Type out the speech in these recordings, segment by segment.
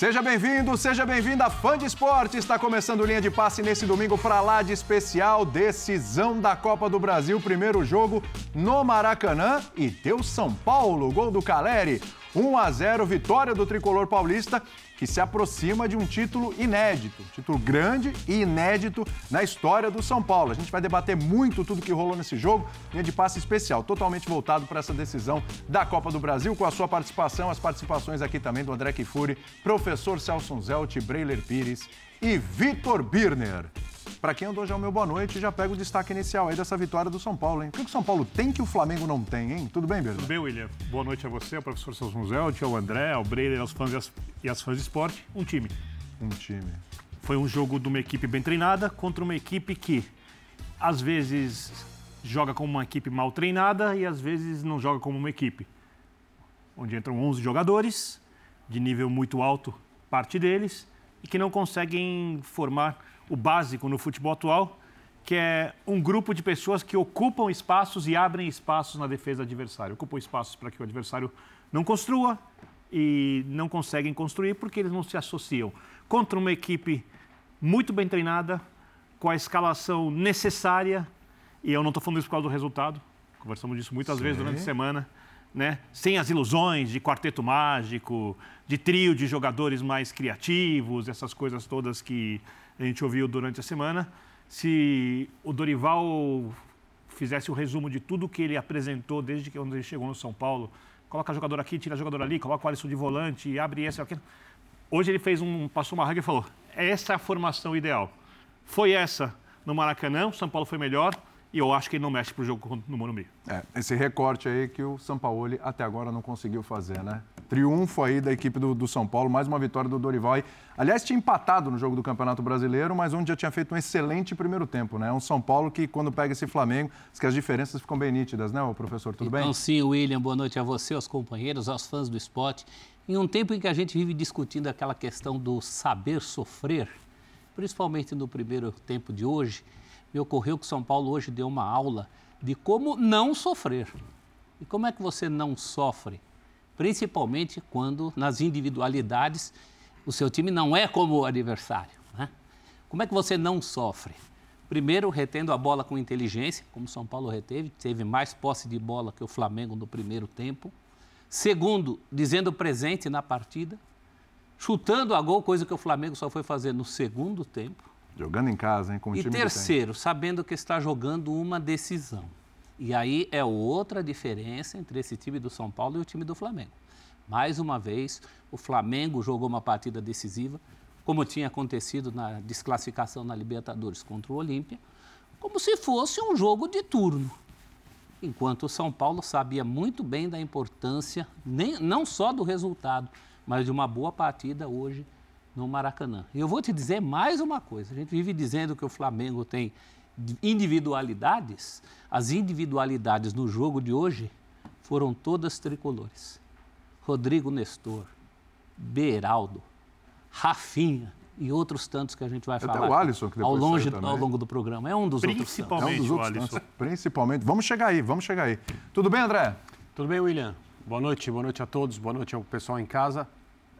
Seja bem-vindo, seja bem-vinda, fã de esporte. Está começando linha de passe nesse domingo para lá de especial, decisão da Copa do Brasil, primeiro jogo no Maracanã e deu São Paulo, gol do Caleri. 1 a 0, vitória do tricolor paulista, que se aproxima de um título inédito, título grande e inédito na história do São Paulo. A gente vai debater muito tudo que rolou nesse jogo, linha de passe especial, totalmente voltado para essa decisão da Copa do Brasil, com a sua participação, as participações aqui também do André Kifuri, professor Celso Zelt, Breiler Pires e Vitor Birner. Para quem andou já o meu boa noite, já pega o destaque inicial aí dessa vitória do São Paulo, hein? O que o São Paulo tem que o Flamengo não tem, hein? Tudo bem, Birner? Tudo bem, William. Boa noite a você, ao professor Celso Munzelt, ao André, ao Breiler, aos fãs e as, e as fãs de esporte. Um time. Um time. Foi um jogo de uma equipe bem treinada contra uma equipe que, às vezes, joga como uma equipe mal treinada e, às vezes, não joga como uma equipe. Onde entram 11 jogadores, de nível muito alto, parte deles, e que não conseguem formar o básico no futebol atual, que é um grupo de pessoas que ocupam espaços e abrem espaços na defesa do adversário. Ocupam espaços para que o adversário não construa e não conseguem construir porque eles não se associam. Contra uma equipe muito bem treinada, com a escalação necessária, e eu não estou falando isso por causa do resultado, conversamos disso muitas Sim. vezes durante a semana, né? sem as ilusões de quarteto mágico, de trio de jogadores mais criativos, essas coisas todas que a gente ouviu durante a semana. Se o Dorival fizesse o um resumo de tudo que ele apresentou desde que ele chegou no São Paulo, coloca jogador aqui, tira jogador ali, coloca o Alisson de volante, abre esse aqui. Hoje ele fez um, passou uma regra e falou: essa é a formação ideal. Foi essa no Maracanã, o São Paulo foi melhor, e eu acho que ele não mexe para o jogo no Morumbi. É, esse recorte aí que o Sampaoli até agora não conseguiu fazer, né? Triunfo aí da equipe do, do São Paulo, mais uma vitória do Dorival. E, aliás, tinha empatado no jogo do Campeonato Brasileiro, mas onde já tinha feito um excelente primeiro tempo, né? Um São Paulo que, quando pega esse Flamengo, diz que as diferenças ficam bem nítidas, né, professor? Tudo então, bem? sim, William, boa noite a você, aos companheiros, aos fãs do esporte. Em um tempo em que a gente vive discutindo aquela questão do saber sofrer, principalmente no primeiro tempo de hoje, me ocorreu que São Paulo hoje deu uma aula de como não sofrer. E como é que você não sofre? Principalmente quando nas individualidades o seu time não é como o adversário. Né? Como é que você não sofre? Primeiro, retendo a bola com inteligência, como São Paulo reteve, teve mais posse de bola que o Flamengo no primeiro tempo. Segundo, dizendo presente na partida, chutando a gol, coisa que o Flamengo só foi fazer no segundo tempo. Jogando em casa, hein? Com o e time terceiro, sabendo que está jogando uma decisão. E aí é outra diferença entre esse time do São Paulo e o time do Flamengo. Mais uma vez, o Flamengo jogou uma partida decisiva, como tinha acontecido na desclassificação na Libertadores contra o Olímpia, como se fosse um jogo de turno. Enquanto o São Paulo sabia muito bem da importância, nem, não só do resultado, mas de uma boa partida hoje no Maracanã. E eu vou te dizer mais uma coisa: a gente vive dizendo que o Flamengo tem individualidades, as individualidades no jogo de hoje foram todas tricolores. Rodrigo Nestor, Beraldo, Rafinha e outros tantos que a gente vai Até falar o Alisson, que ao, longe, ao longo do programa. É um dos Principalmente outros. É um dos outros Alisson. Principalmente. Vamos chegar aí, vamos chegar aí. Tudo bem, André? Tudo bem, William. Boa noite, boa noite a todos, boa noite ao pessoal em casa.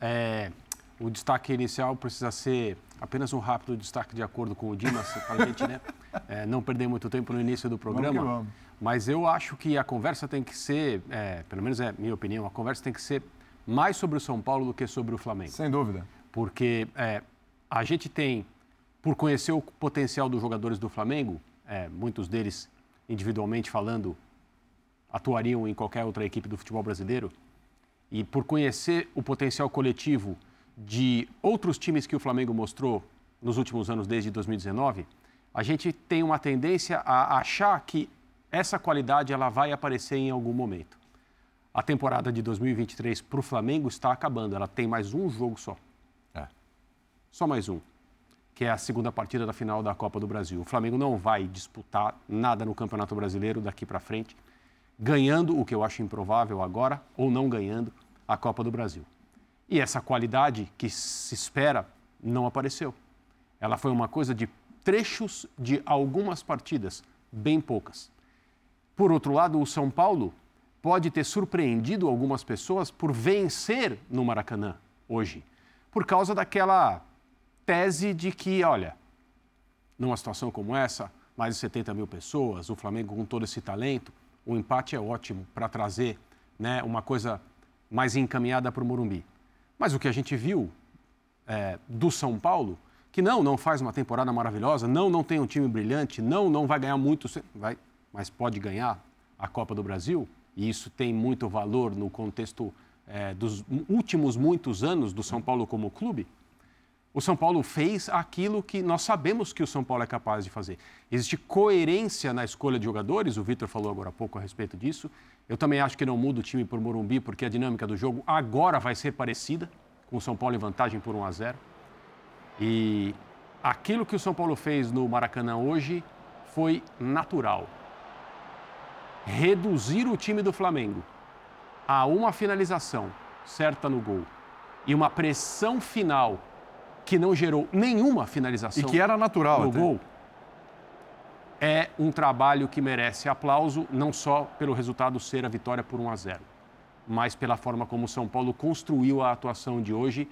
É, o destaque inicial precisa ser apenas um rápido destaque de acordo com o Dimas, para a gente né, é, não perder muito tempo no início do programa. Vamos vamos. Mas eu acho que a conversa tem que ser, é, pelo menos é minha opinião, a conversa tem que ser mais sobre o São Paulo do que sobre o Flamengo. Sem dúvida. Porque é, a gente tem, por conhecer o potencial dos jogadores do Flamengo, é, muitos deles, individualmente falando, atuariam em qualquer outra equipe do futebol brasileiro, e por conhecer o potencial coletivo de outros times que o Flamengo mostrou nos últimos anos, desde 2019, a gente tem uma tendência a achar que essa qualidade ela vai aparecer em algum momento. A temporada de 2023 para o Flamengo está acabando, ela tem mais um jogo só. É. Só mais um, que é a segunda partida da final da Copa do Brasil. O Flamengo não vai disputar nada no Campeonato Brasileiro daqui para frente, ganhando, o que eu acho improvável agora, ou não ganhando, a Copa do Brasil. E essa qualidade que se espera não apareceu. Ela foi uma coisa de trechos de algumas partidas, bem poucas. Por outro lado, o São Paulo pode ter surpreendido algumas pessoas por vencer no Maracanã hoje. por causa daquela tese de que, olha, numa situação como essa, mais de 70 mil pessoas, o Flamengo com todo esse talento, o empate é ótimo para trazer né, uma coisa mais encaminhada para o Morumbi. Mas o que a gente viu é, do São Paulo, que não, não faz uma temporada maravilhosa, não, não tem um time brilhante, não, não vai ganhar muito, vai, mas pode ganhar a Copa do Brasil, e isso tem muito valor no contexto é, dos últimos muitos anos do São Paulo como clube, o São Paulo fez aquilo que nós sabemos que o São Paulo é capaz de fazer. Existe coerência na escolha de jogadores, o Vitor falou agora há pouco a respeito disso. Eu também acho que não muda o time por Morumbi, porque a dinâmica do jogo agora vai ser parecida, com o São Paulo em vantagem por 1 a 0. E aquilo que o São Paulo fez no Maracanã hoje foi natural. Reduzir o time do Flamengo a uma finalização certa no gol e uma pressão final que não gerou nenhuma finalização. E que era natural. No até. gol. É um trabalho que merece aplauso, não só pelo resultado ser a vitória por 1 a 0, mas pela forma como o São Paulo construiu a atuação de hoje,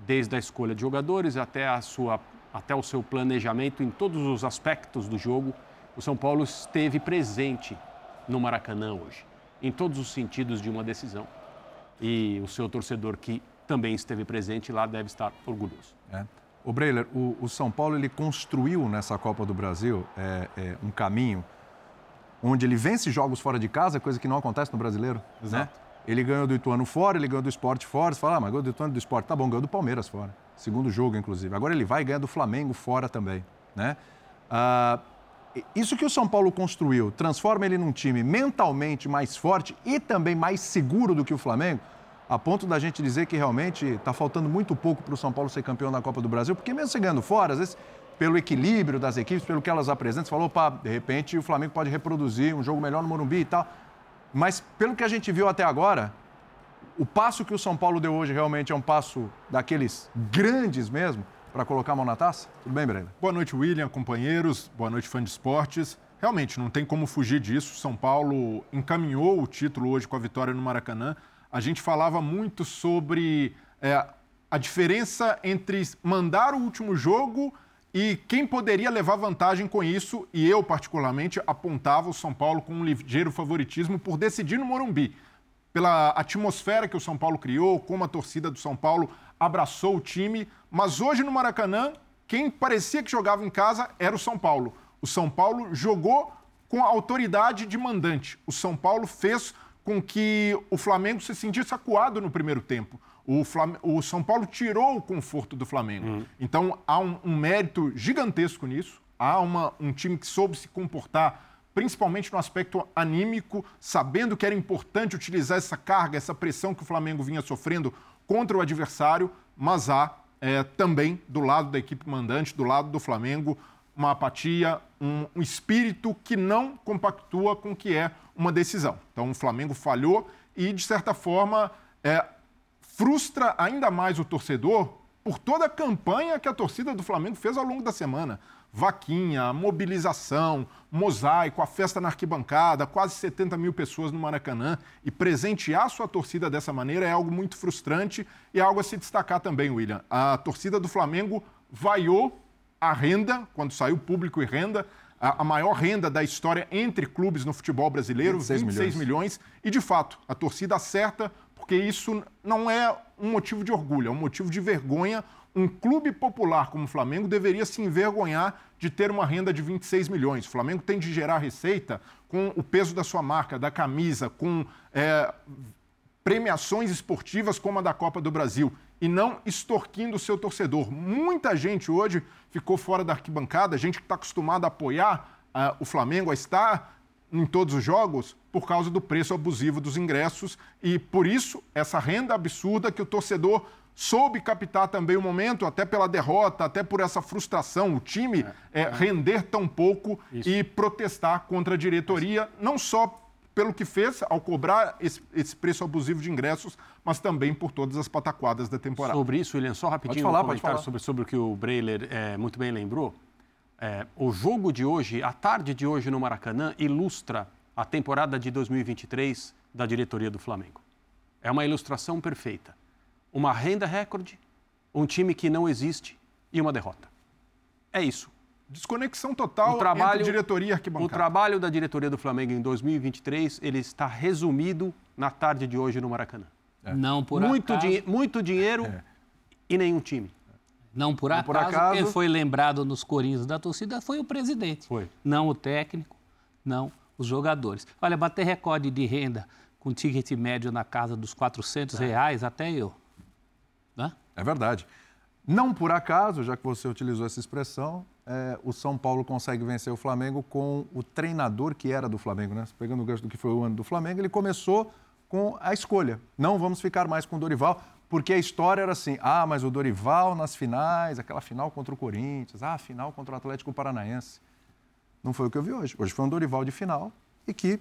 desde a escolha de jogadores até, a sua, até o seu planejamento em todos os aspectos do jogo. O São Paulo esteve presente no Maracanã hoje, em todos os sentidos de uma decisão. E o seu torcedor que também esteve presente lá deve estar orgulhoso. É. O Breiler, o, o, São Paulo ele construiu nessa Copa do Brasil é, é, um caminho onde ele vence jogos fora de casa, coisa que não acontece no brasileiro. Né? Exato. Né? Ele ganhou do Ituano fora, ele ganhou do Esporte fora. Você fala, ah, mas ganhou do Ituano do Esporte. Tá bom, ganhou do Palmeiras fora. Segundo jogo, inclusive. Agora ele vai e ganha do Flamengo fora também. Né? Ah, isso que o São Paulo construiu transforma ele num time mentalmente mais forte e também mais seguro do que o Flamengo a ponto da gente dizer que realmente está faltando muito pouco para o São Paulo ser campeão da Copa do Brasil, porque mesmo você ganhando fora, às vezes, pelo equilíbrio das equipes, pelo que elas apresentam, você falou, opa, de repente o Flamengo pode reproduzir um jogo melhor no Morumbi e tal. Mas pelo que a gente viu até agora, o passo que o São Paulo deu hoje realmente é um passo daqueles grandes mesmo para colocar a mão na taça? Tudo bem, Breno? Boa noite, William, companheiros. Boa noite, fã de esportes. Realmente, não tem como fugir disso. São Paulo encaminhou o título hoje com a vitória no Maracanã a gente falava muito sobre é, a diferença entre mandar o último jogo e quem poderia levar vantagem com isso, e eu, particularmente, apontava o São Paulo com um ligeiro favoritismo por decidir no Morumbi. Pela atmosfera que o São Paulo criou, como a torcida do São Paulo abraçou o time. Mas hoje no Maracanã, quem parecia que jogava em casa era o São Paulo. O São Paulo jogou com a autoridade de mandante. O São Paulo fez com que o Flamengo se sentisse acuado no primeiro tempo. O, o São Paulo tirou o conforto do Flamengo. Uhum. Então há um, um, mérito gigantesco nisso. Há uma, um time que soube se comportar, principalmente no aspecto anímico, sabendo que era importante utilizar essa carga, essa pressão que o Flamengo vinha sofrendo contra o adversário, mas há é, também do lado da equipe mandante, do lado do Flamengo, uma apatia, um, um espírito que não compactua com o que é uma decisão. Então o Flamengo falhou e, de certa forma, é, frustra ainda mais o torcedor por toda a campanha que a torcida do Flamengo fez ao longo da semana. Vaquinha, mobilização, mosaico, a festa na arquibancada, quase 70 mil pessoas no Maracanã. E presentear sua torcida dessa maneira é algo muito frustrante e é algo a se destacar também, William. A torcida do Flamengo vaiou a renda, quando saiu público e renda, a, a, maior renda da história entre clubes no futebol brasileiro, 26, 26 milhões. milhões. E, de fato, a torcida acerta, porque isso não é um motivo de orgulho, é um motivo de vergonha. Um clube popular como o Flamengo deveria se envergonhar de ter uma renda de 26 milhões. O Flamengo tem de gerar receita com o peso da sua marca, da camisa, com é, premiações esportivas como a da Copa do Brasil e não extorquindo o seu torcedor. Muita gente hoje ficou fora da arquibancada, gente que está acostumada a apoiar uh, o Flamengo, a estar em todos os jogos, por causa do preço abusivo dos ingressos e por isso essa renda absurda que o torcedor soube captar também o momento, até pela derrota, até por essa frustração, o time é, é, render tão pouco isso. e protestar contra a diretoria, não só pelo que fez ao cobrar esse, esse, preço abusivo de ingressos, mas também por todas as pataquadas da temporada. Sobre isso, William, só rapidinho pode falar, um comentário sobre, sobre o que o Breiler é, muito bem lembrou. É, o jogo de hoje, a tarde de hoje no Maracanã, ilustra a temporada de 2023 da diretoria do Flamengo. É uma ilustração perfeita. Uma renda recorde, um time que não existe e uma derrota. É isso. Desconexão total o trabalho, entre diretoria e arquibancada. O trabalho da diretoria do Flamengo em 2023, ele está resumido na tarde de hoje no Maracanã. É. Não por muito acaso. Dinhe muito dinheiro é. e nenhum time. Não por, Não acaso, por acaso, quem foi lembrado nos corinhos da torcida foi o presidente. Foi. Não o técnico, não os jogadores. Olha, bater recorde de renda com ticket médio na casa dos 400 é. reais, até eu. Né? É verdade. Não por acaso, já que você utilizou essa expressão, é, o São Paulo consegue vencer o Flamengo com o treinador que era do Flamengo, né? Pegando o gancho do que foi o ano do Flamengo, ele começou com a escolha. Não vamos ficar mais com o Dorival, porque a história era assim: ah, mas o Dorival nas finais, aquela final contra o Corinthians, ah, final contra o Atlético Paranaense. Não foi o que eu vi hoje. Hoje foi um Dorival de final e que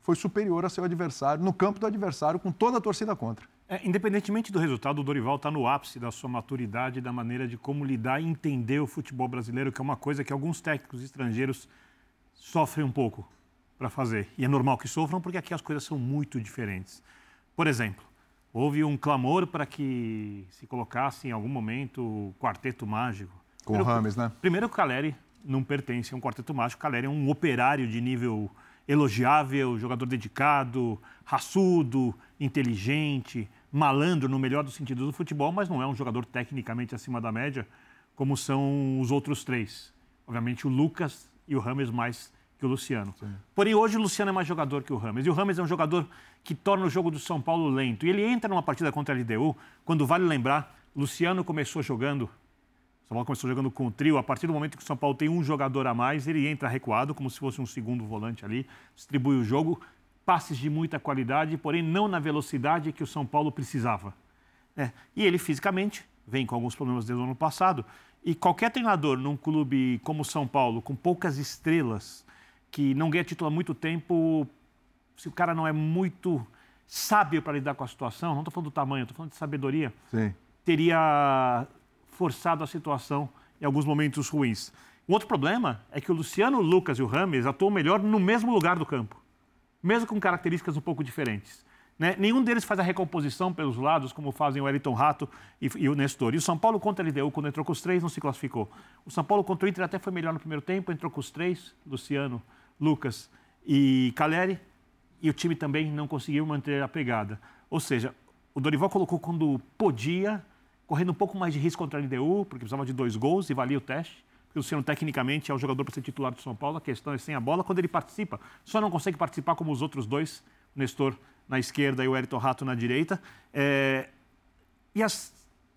foi superior a seu adversário, no campo do adversário, com toda a torcida contra. É, independentemente do resultado, o Dorival está no ápice da sua maturidade, da maneira de como lidar e entender o futebol brasileiro, que é uma coisa que alguns técnicos estrangeiros sofrem um pouco para fazer. E é normal que sofram, porque aqui as coisas são muito diferentes. Por exemplo, houve um clamor para que se colocasse em algum momento o quarteto mágico. Com primeiro, o Rames, né? Primeiro, o Caleri não pertence a um quarteto mágico. O Caleri é um operário de nível elogiável, jogador dedicado, raçudo, inteligente, malandro no melhor dos sentidos do futebol, mas não é um jogador tecnicamente acima da média, como são os outros três. Obviamente o Lucas e o Rames mais que o Luciano. Sim. Porém, hoje o Luciano é mais jogador que o Rames. E o Rames é um jogador que torna o jogo do São Paulo lento. E ele entra numa partida contra a LDU, quando vale lembrar, Luciano começou jogando são Paulo começou jogando com o trio. A partir do momento que o São Paulo tem um jogador a mais, ele entra recuado, como se fosse um segundo volante ali, distribui o jogo, passes de muita qualidade, porém não na velocidade que o São Paulo precisava. É. E ele fisicamente vem com alguns problemas desde o ano passado. E qualquer treinador num clube como o São Paulo, com poucas estrelas, que não ganha título há muito tempo, se o cara não é muito sábio para lidar com a situação, não estou falando do tamanho, estou falando de sabedoria, Sim. teria forçado a situação em alguns momentos ruins. Um outro problema é que o Luciano, o Lucas e o Rames atuam melhor no mesmo lugar do campo, mesmo com características um pouco diferentes. Né? Nenhum deles faz a recomposição pelos lados, como fazem o Wellington Rato e, e, o Nestor. E o São Paulo contra a LDU, quando entrou com os três, não se classificou. O São Paulo contra o Inter até foi melhor no primeiro tempo, entrou com os três, Luciano, Lucas e Caleri, e o time também não conseguiu manter a pegada. Ou seja, o Dorival colocou quando podia correndo um pouco mais de risco contra a LDU, porque precisava de dois gols e valia o teste. Porque o Luciano, tecnicamente, é o jogador para ser titular do São Paulo. A questão é sem a bola. Quando ele participa, só não consegue participar como os outros dois, o Nestor na esquerda e o Elton Rato na direita. É... E as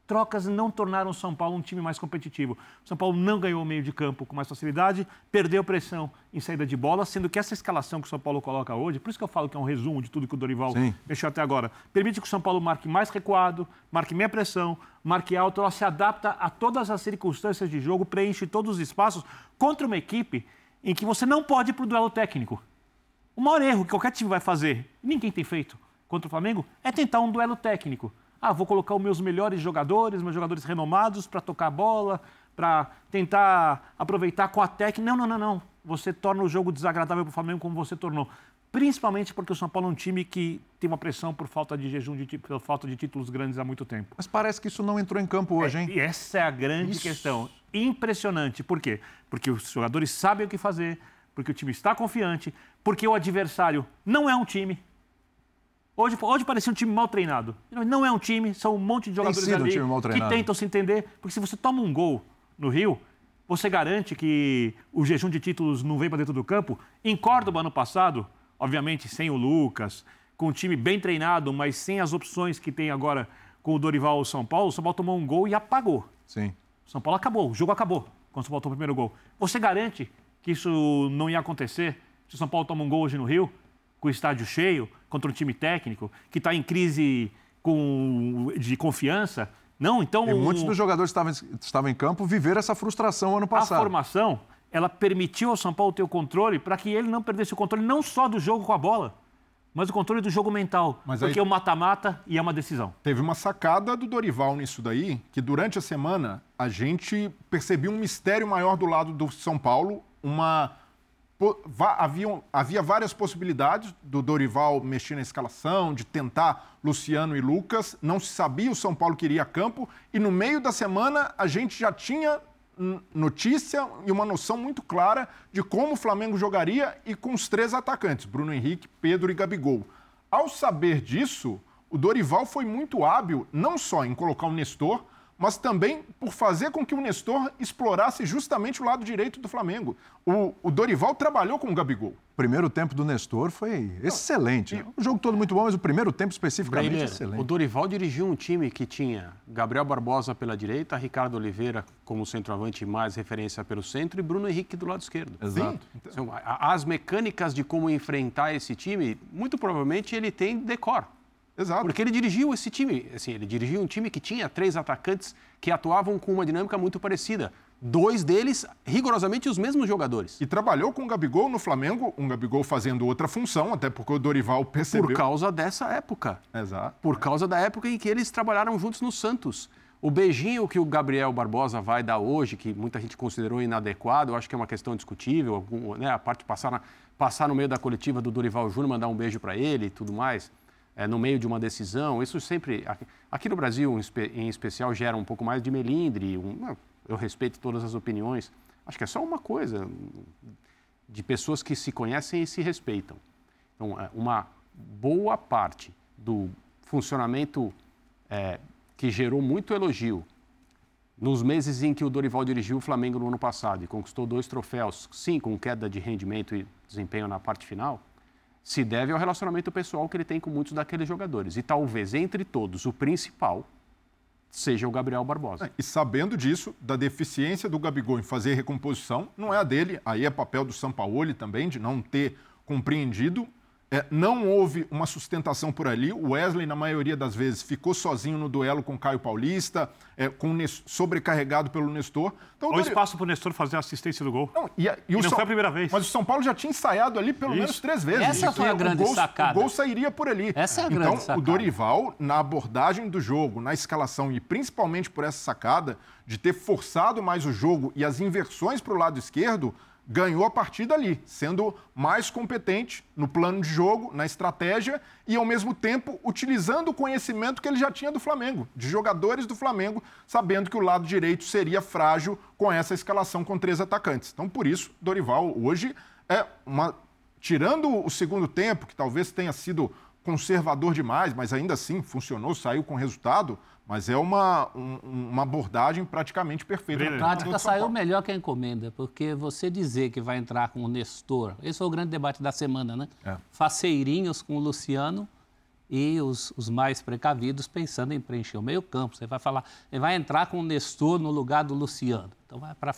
trocas não tornaram o São Paulo um time mais competitivo. O São Paulo não ganhou o meio de campo com mais facilidade, perdeu pressão em saída de bola, sendo que essa escalação que o São Paulo coloca hoje, por isso que eu falo que é um resumo de tudo que o Dorival Sim. mexeu até agora, permite que o São Paulo marque mais recuado, marque meia pressão, marque alto, ela se adapta a todas as circunstâncias de jogo, preenche todos os espaços contra uma equipe em que você não pode ir para o duelo técnico. O maior erro que qualquer time vai fazer, ninguém tem feito contra o Flamengo, é tentar um duelo técnico. Ah, vou colocar os meus melhores jogadores, meus jogadores renomados para tocar a bola, para tentar aproveitar com a técnica. Não, não, não, não. Você torna o jogo desagradável para o Flamengo como você tornou. Principalmente porque o São Paulo é um time que tem uma pressão por falta de jejum, de, por falta de títulos grandes há muito tempo. Mas parece que isso não entrou em campo hoje, hein? É, e essa é a grande isso. questão. Impressionante. Por quê? Porque os jogadores sabem o que fazer, porque o time está confiante, porque o adversário não é um time, Hoje, hoje parecia um time mal treinado. Não é um time, são um monte de jogadores ali um que tentam se entender. Porque se você toma um gol no Rio, você garante que o jejum de títulos não vem para dentro do campo. Em Córdoba, ano passado, obviamente sem o Lucas, com um time bem treinado, mas sem as opções que tem agora com o Dorival o São Paulo, o São Paulo tomou um gol e apagou. Sim. O São Paulo acabou, o jogo acabou quando o São Paulo tomou o primeiro gol. Você garante que isso não ia acontecer se o São Paulo toma um gol hoje no Rio? Com o estádio cheio, contra um time técnico que está em crise com, de confiança. Não, então. E muitos dos jogadores que estavam, estavam em campo viveram essa frustração ano passado. A formação, ela permitiu ao São Paulo ter o controle para que ele não perdesse o controle não só do jogo com a bola, mas o controle do jogo mental. Mas porque aí... o mata-mata e é uma decisão. Teve uma sacada do Dorival nisso daí, que durante a semana a gente percebia um mistério maior do lado do São Paulo, uma havia, várias possibilidades do Dorival mexer na escalação, de tentar Luciano e Lucas. Não se sabia o São Paulo queria campo. E no meio da semana a gente já tinha notícia e uma noção muito clara de como o Flamengo jogaria e com os três atacantes, Bruno Henrique, Pedro e Gabigol. Ao saber disso, o Dorival foi muito hábil, não só em colocar o Nestor, mas também por fazer com que o Nestor explorasse justamente o lado direito do Flamengo. O, o Dorival trabalhou com o Gabigol. O primeiro tempo do Nestor foi excelente. Né? O jogo todo muito bom, mas o primeiro tempo especificamente Breiner, excelente. O Dorival dirigiu um time que tinha Gabriel Barbosa pela direita, Ricardo Oliveira como centroavante mais referência pelo centro e Bruno Henrique do lado esquerdo. Exato. Então, as mecânicas de como enfrentar esse time, muito provavelmente ele tem decor. Exato. Porque ele dirigiu esse time, assim, ele dirigiu um time que tinha três atacantes que atuavam com uma dinâmica muito parecida. Dois deles, rigorosamente, os mesmos jogadores. E trabalhou com o Gabigol no Flamengo, um Gabigol fazendo outra função, até porque o Dorival percebeu. Por causa dessa época. Exato. Por causa da época em que eles trabalharam juntos no Santos. O beijinho que o Gabriel Barbosa vai dar hoje, que muita gente considerou inadequado, eu acho que é uma questão discutível, né? a parte de passar, na, passar no meio da coletiva do Dorival Júnior, mandar um beijo para ele e tudo mais é, no meio de uma decisão, isso sempre, aqui no Brasil em especial, gera um pouco mais de melindre. Um, eu respeito todas as opiniões. Acho que é só uma coisa de pessoas que se conhecem e se respeitam. Então, é, uma boa parte do funcionamento é, que gerou muito elogio nos meses em que o Dorival dirigiu o Flamengo no ano passado e conquistou dois troféus, sim, com queda de rendimento e desempenho na parte final, se deve ao relacionamento pessoal que ele tem com muitos daqueles jogadores. E talvez, entre todos, o principal seja o Gabriel Barbosa. É, e sabendo disso, da deficiência do Gabigol em fazer recomposição, não é a dele, aí é papel do Sampaoli também, de não ter compreendido é, não houve uma sustentação por ali. O Wesley, na maioria das vezes, ficou sozinho no duelo com o Caio Paulista, é, com sobrecarregado pelo Nestor. Então, o espaço para o Nestor fazer a assistência do gol. Não, e, a, e, e não São... foi a primeira vez. Mas o São Paulo já tinha ensaiado ali pelo Isso. menos três vezes. Essa foi a grande o gol, sacada. O gol sairia por ali. Essa é a grande então, sacada. o Dorival, na abordagem do jogo, na escalação e principalmente por essa sacada de ter forçado mais o jogo e as inversões para o lado esquerdo, ganhou a partida ali, sendo mais competente no plano de jogo, na estratégia e, ao mesmo tempo, utilizando o conhecimento que ele já tinha do Flamengo, de jogadores do Flamengo, sabendo que o lado direito seria frágil com essa escalação com três atacantes. Então, por isso, Dorival hoje é uma. Tirando o segundo tempo, que talvez tenha sido conservador demais, mas ainda assim funcionou, saiu com resultado, mas é uma, um, uma abordagem praticamente perfeita. A prática saiu melhor que a encomenda, porque você dizer que vai entrar com o Nestor, esse foi o grande debate da semana, né? É. Faceirinhos com o Luciano e os, os, mais precavidos pensando em preencher o meio campo. Você vai falar, ele vai entrar com o Nestor no lugar do Luciano. Então vai para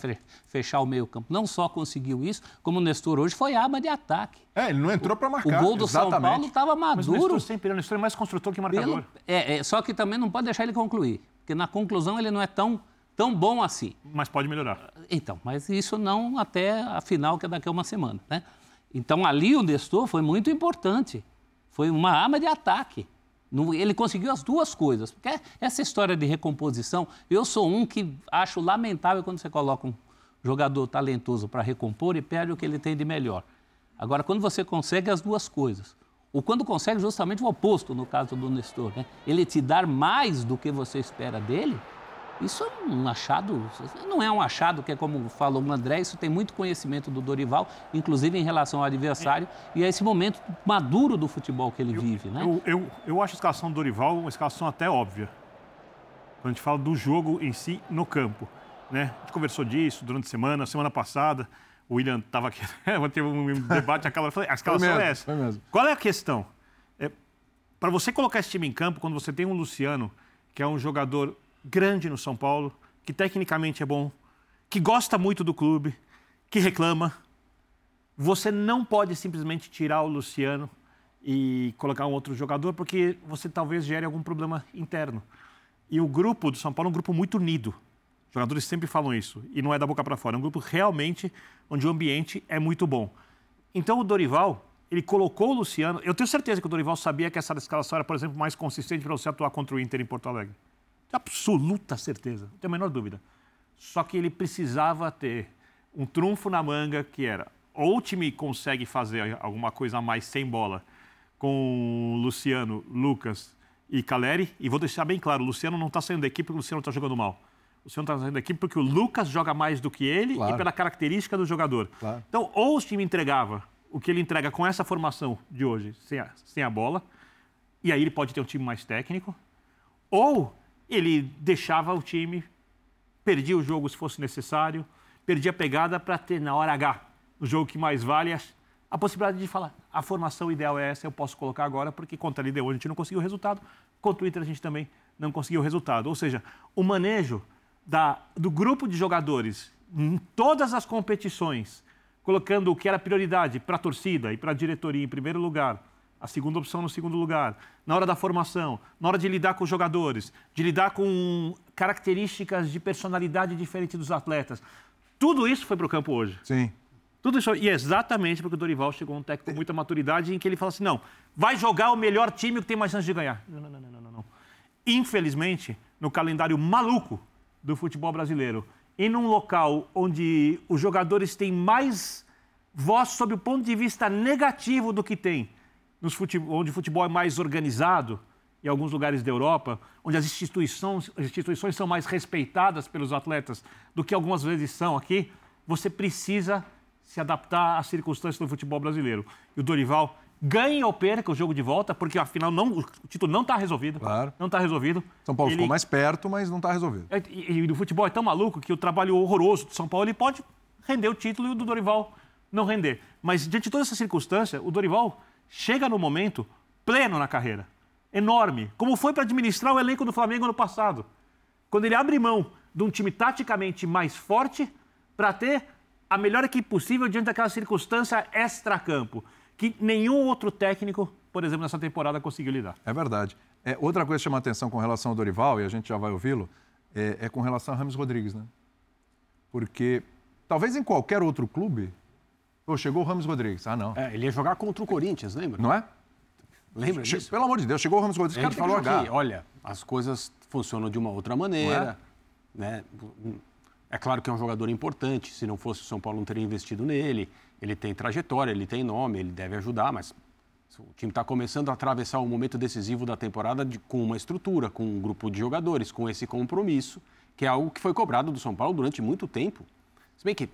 fechar o meio campo. Não só conseguiu isso, como o Nestor hoje foi arma de ataque. É, ele não entrou para marcar. O gol do Exatamente. São Paulo estava maduro. Mas o Nestor sempre, o Nestor é mais construtor que marcador. Pelo, é, é, só que também não pode deixar ele concluir, porque na conclusão ele não é tão tão bom assim. Mas pode melhorar. Então, mas isso não até a final, que é daqui a uma semana, né? Então ali o Nestor foi muito importante. Foi uma arma de ataque. Ele conseguiu as duas coisas. Porque essa história de recomposição, eu sou um que acho lamentável quando você coloca um jogador talentoso para recompor e perde o que ele tem de melhor. Agora, quando você consegue as duas coisas, ou quando consegue justamente o oposto, no caso do Nestor, né? ele te dar mais do que você espera dele, isso é um achado, não é um achado que é como falou o André, isso tem muito conhecimento do Dorival, inclusive em relação ao adversário, é. e é esse momento maduro do futebol que ele eu, vive, né? Eu, eu, eu acho a escalação do Dorival uma escalação até óbvia. Quando a gente fala do jogo em si no campo. Né? A gente conversou disso durante a semana, semana passada. O William estava aqui, teve um debate, aquela, falei, a escalação mesmo, é essa. Qual é a questão? É, Para você colocar esse time em campo, quando você tem um Luciano, que é um jogador grande no São Paulo, que tecnicamente é bom, que gosta muito do clube, que reclama. Você não pode simplesmente tirar o Luciano e colocar um outro jogador, porque você talvez gere algum problema interno. E o grupo do São Paulo é um grupo muito unido. Os jogadores sempre falam isso, e não é da boca para fora. É um grupo realmente onde o ambiente é muito bom. Então o Dorival, ele colocou o Luciano. Eu tenho certeza que o Dorival sabia que essa escalação era, por exemplo, mais consistente para você atuar contra o Inter em Porto Alegre absoluta certeza, não tenho a menor dúvida. Só que ele precisava ter um trunfo na manga que era, ou o time consegue fazer alguma coisa a mais sem bola com Luciano, Lucas e Caleri, e vou deixar bem claro, o Luciano não está saindo da equipe porque o Luciano está jogando mal. O Luciano está saindo da equipe porque o Lucas joga mais do que ele Claro. e pela característica do jogador. Claro. Então, ou o time entregava o que ele entrega com essa formação de hoje, sem a, sem a bola, e aí ele pode ter um time mais técnico, ou ele deixava o time, perdia o jogo se fosse necessário, perdia a pegada para ter na hora H, o jogo que mais vale, a, possibilidade de falar, a formação ideal é essa, eu posso colocar agora, porque contra a LDU a gente não conseguiu o resultado, contra o Inter a gente também não conseguiu o resultado. Ou seja, o manejo da, do grupo de jogadores em todas as competições, colocando o que era prioridade para a torcida e para a diretoria em primeiro lugar, a segunda opção no segundo lugar, na hora da formação, na hora de lidar com os jogadores, de lidar com características de personalidade diferente dos atletas. Tudo isso foi para o campo hoje. Sim. Tudo isso. E é exatamente porque o Dorival chegou a um técnico com muita maturidade em que ele fala assim: não, vai jogar o melhor time que tem mais chance de ganhar. Não, não, não, não, não, não. Infelizmente, no calendário maluco do futebol brasileiro, e num local onde os jogadores têm mais voz sob o ponto de vista negativo do que tem, nos fute- onde o futebol é mais organizado, em alguns lugares da Europa, onde as instituições, as instituições são mais respeitadas pelos atletas do que algumas vezes são aqui, você precisa se adaptar às circunstâncias do futebol brasileiro. E o Dorival ganha ou perca o jogo de volta, porque afinal não, o título não está resolvido. Claro. Não está resolvido. São Paulo Ele- ficou mais perto, mas não está resolvido. é, E, e o futebol é tão maluco que o trabalho horroroso do São Paulo ele pode render o título e o do Dorival não render. Mas diante de toda essa circunstância, o Dorival chega no momento pleno na carreira. Enorme. Como foi para administrar o elenco do Flamengo ano passado. Quando ele abre mão de um time taticamente mais forte para ter a melhor equipe possível diante daquela circunstância extra-campo. Que nenhum outro técnico, por exemplo, nessa temporada conseguiu lidar. É verdade. É, outra coisa que chama atenção com relação ao Dorival, e a gente já vai ouvi-lo, é, é com relação a Ramos Rodrigues, né? Porque talvez em qualquer outro clube, pô, chegou o Ramos Rodrigues. Ah, não. É, ele ia jogar contra o Corinthians, lembra? Não é? Lembra Che- disso? Pelo amor de Deus, chegou o Ramos Rodrigues, cara falou aqui, olha, as coisas funcionam de uma outra maneira, né? É claro que é um jogador importante, se não fosse o São Paulo não teria investido nele, ele tem trajetória, ele tem nome, ele deve ajudar, mas o time está começando a atravessar um momento decisivo da temporada de- com uma estrutura, com um grupo de jogadores, com esse compromisso, que é algo que foi cobrado do São Paulo durante muito tempo. Se bem que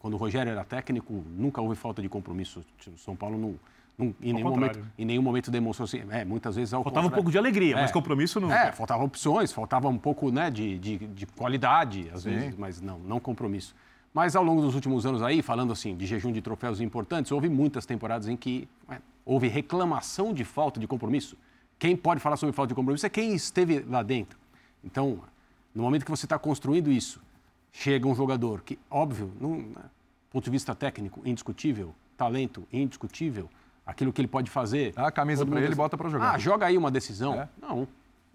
quando o Rogério era técnico, nunca houve falta de compromisso. O São Paulo não, não- em, nenhum momento, em nenhum momento demonstrou assim. É, muitas vezes ao Faltava um pouco de alegria, mas É. compromisso não. É, faltavam opções, faltava um pouco né, de, de, de qualidade, às Sim. vezes, mas não, não compromisso. Mas ao longo dos últimos anos aí, falando assim de jejum de troféus importantes, houve muitas temporadas em que ué, houve reclamação de falta de compromisso. Quem pode falar sobre falta de compromisso é quem esteve lá dentro. Então, no momento que você está construindo isso, chega um jogador que, óbvio, não, né, do ponto de vista técnico, indiscutível, talento, indiscutível, aquilo que ele pode fazer. Dá a camisa mundo- ele e bota pra jogar. Ah, joga aí uma decisão. É. Não,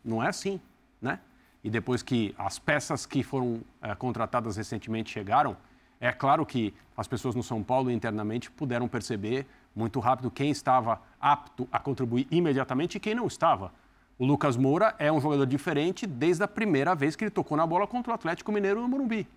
não é assim, né? E depois que as peças que foram eh, contratadas recentemente chegaram, é claro que as pessoas no São Paulo internamente puderam perceber muito rápido quem estava apto a contribuir imediatamente e quem não estava. O Lucas Moura é um jogador diferente desde a primeira vez que ele tocou na bola contra o Atlético Mineiro no Morumbi.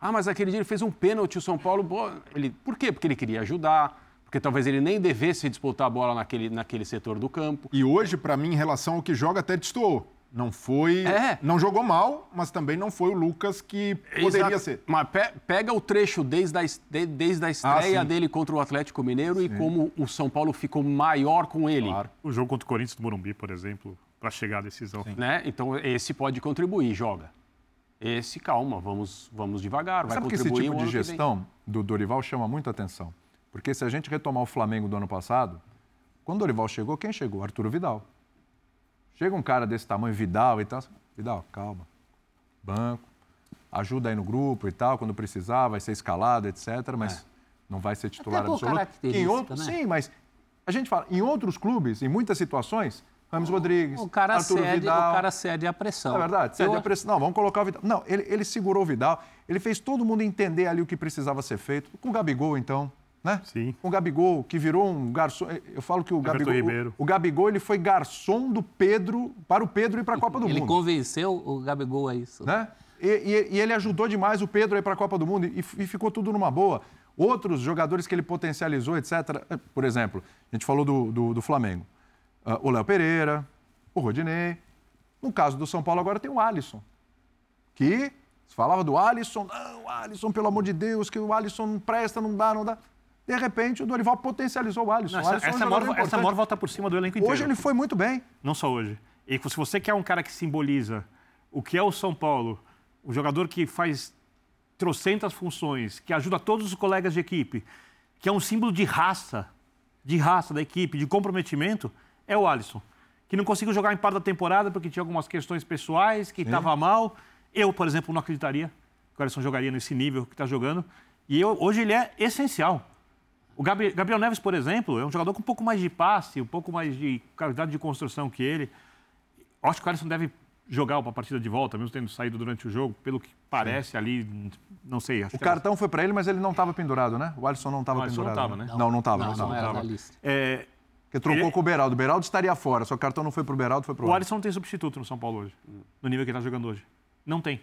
Ah, mas aquele dia ele fez um pênalti, o São Paulo. Ele, por quê? Porque ele queria ajudar, porque talvez ele nem devesse disputar a bola naquele, naquele setor do campo. E hoje, para mim, em relação ao que joga, até destoou. Não foi. É. Não jogou mal, mas também não foi o Lucas que poderia Exato. ser. Mas pe- pega o trecho desde a, de- desde a estreia Ah, sim. dele contra o Atlético Mineiro e como o São Paulo ficou maior com ele. Claro. O jogo contra o Corinthians do Morumbi, por exemplo, para chegar à decisão. Né? Então esse pode contribuir, joga. Esse, calma, vamos, vamos devagar, vai Sabe que esse contribuir tipo de gestão do Dorival chama muita atenção. Porque se a gente retomar o Flamengo do ano passado, quando o Dorival chegou, quem chegou? Arturo Vidal. Chega um cara desse tamanho, Vidal e tal. Vidal, calma. Banco. Ajuda aí no grupo e tal, quando precisar, vai ser escalado, etc. Mas não vai ser titular Até absoluto. Em outro- né? Sim, mas a gente fala, em outros clubes, em muitas situações, Ramos Rodrigues, O cara, Arturo cede, Vidal. o cara cede a pressão. É verdade, cede Eu a pressão. Não, vamos colocar o Vidal. Não, ele, ele segurou o Vidal, ele fez todo mundo entender ali o que precisava ser feito. Com o Gabigol, então, né? Sim. Com o Gabigol, que virou um garçom. Eu falo que o Everton Gabigol. Ribeiro. O, o Gabigol ele foi garçom do Pedro para o Pedro ir para a Copa do Ele Mundo. convenceu o Gabigol a isso. Né? E, e, e ele ajudou demais o Pedro aí para a Copa do Mundo e, e ficou tudo numa boa. Outros jogadores que ele potencializou, etc. Por exemplo, a gente falou do, do, do Flamengo. Uh, o Léo Pereira, o Rodinei. No caso do São Paulo, agora tem o Alisson. Que se falava do Alisson, não, Alisson, pelo amor de Deus, que o Alisson não presta, não dá, não dá. De repente, o Dorival potencializou o Alisson. Não, essa, Alisson essa, é um maior, essa maior volta por cima do elenco inteiro. Hoje ele foi muito bem. Não só hoje. E se você quer um cara que simboliza o que é o São Paulo, o jogador que faz trocentas funções, que ajuda todos os colegas de equipe, que é um símbolo de raça, de raça da equipe, de comprometimento, é o Alisson. Que não conseguiu jogar em parte da temporada porque tinha algumas questões pessoais, que estava mal. Eu, por exemplo, não acreditaria que o Alisson jogaria nesse nível que está jogando. E eu, hoje ele é essencial. O Gabriel Neves, por exemplo, é um jogador com um pouco mais de passe, um pouco mais de qualidade de construção que ele. Acho que o Alisson deve jogar uma partida de volta, mesmo tendo saído durante o jogo, pelo que parece Sim. ali, não sei. o cartão era... foi para ele, mas ele não estava pendurado, né? O Alisson não estava pendurado. Não estava, né? Não, não estava. Não, não, lista. É... Porque trocou ele... com o Beraldo. O Beraldo estaria fora, só o cartão não foi para o Beraldo, foi para o O Alisson não tem substituto no São Paulo hoje, no nível que ele está jogando hoje. Não tem.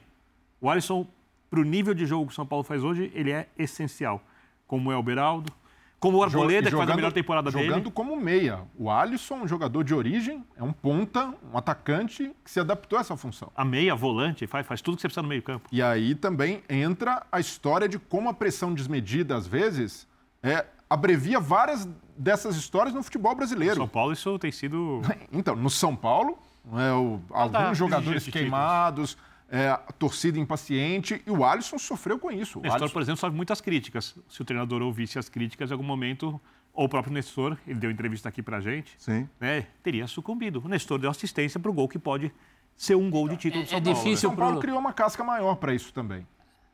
O Alisson, para o nível de jogo que o São Paulo faz hoje, ele é essencial. Como é o Beraldo, como o Arboleda, que faz a melhor temporada jogando dele. Jogando como meia. O Alisson, um jogador de origem, é um ponta, um atacante que se adaptou a essa função. A meia, volante, faz, faz tudo que você precisa no meio campo. E aí também entra a história de como a pressão desmedida, às vezes, é, abrevia várias dessas histórias no futebol brasileiro. No São Paulo isso tem sido... Então, no São Paulo, é, o, alguns jogadores queimados é, a torcida impaciente, e o Alisson sofreu com isso. O Nestor, Alisson... por exemplo, sofre muitas críticas. Se o treinador ouvisse as críticas em algum momento, ou o próprio Nestor, ele deu entrevista aqui pra gente, Sim. Né, teria sucumbido. O Nestor deu assistência para o gol que pode ser um gol de título é, do São é Paulo. Difícil né? São Paulo criou uma casca maior para isso também.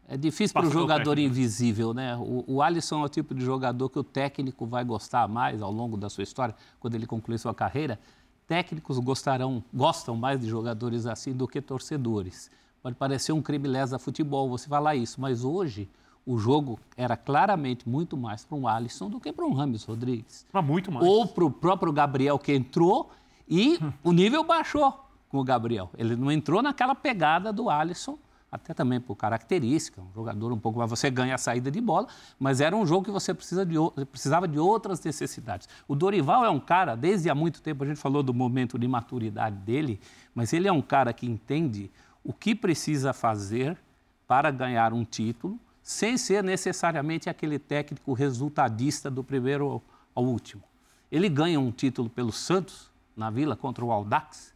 É difícil para o jogador invisível, né? O, o Alisson é o tipo de jogador que o técnico vai gostar mais ao longo da sua história, quando ele concluir sua carreira. Técnicos gostarão, gostam mais de jogadores assim do que torcedores. Pode parecer um crime lesa futebol você falar isso, mas hoje o jogo era claramente muito mais para um Alisson do que para um Rames Rodrigues. Mas muito mais. Ou para o próprio Gabriel que entrou e o nível baixou com o Gabriel. Ele não entrou naquela pegada do Alisson, até também por característica, um jogador um pouco mais. Você ganha a saída de bola, mas era um jogo que você precisa de, precisava de outras necessidades. O Dorival é um cara, desde há muito tempo, a gente falou do momento de maturidade dele, mas ele é um cara que entende o que precisa fazer para ganhar um título, sem ser necessariamente aquele técnico resultadista do primeiro ao último. Ele ganha um título pelo Santos, na Vila, contra o Aldax,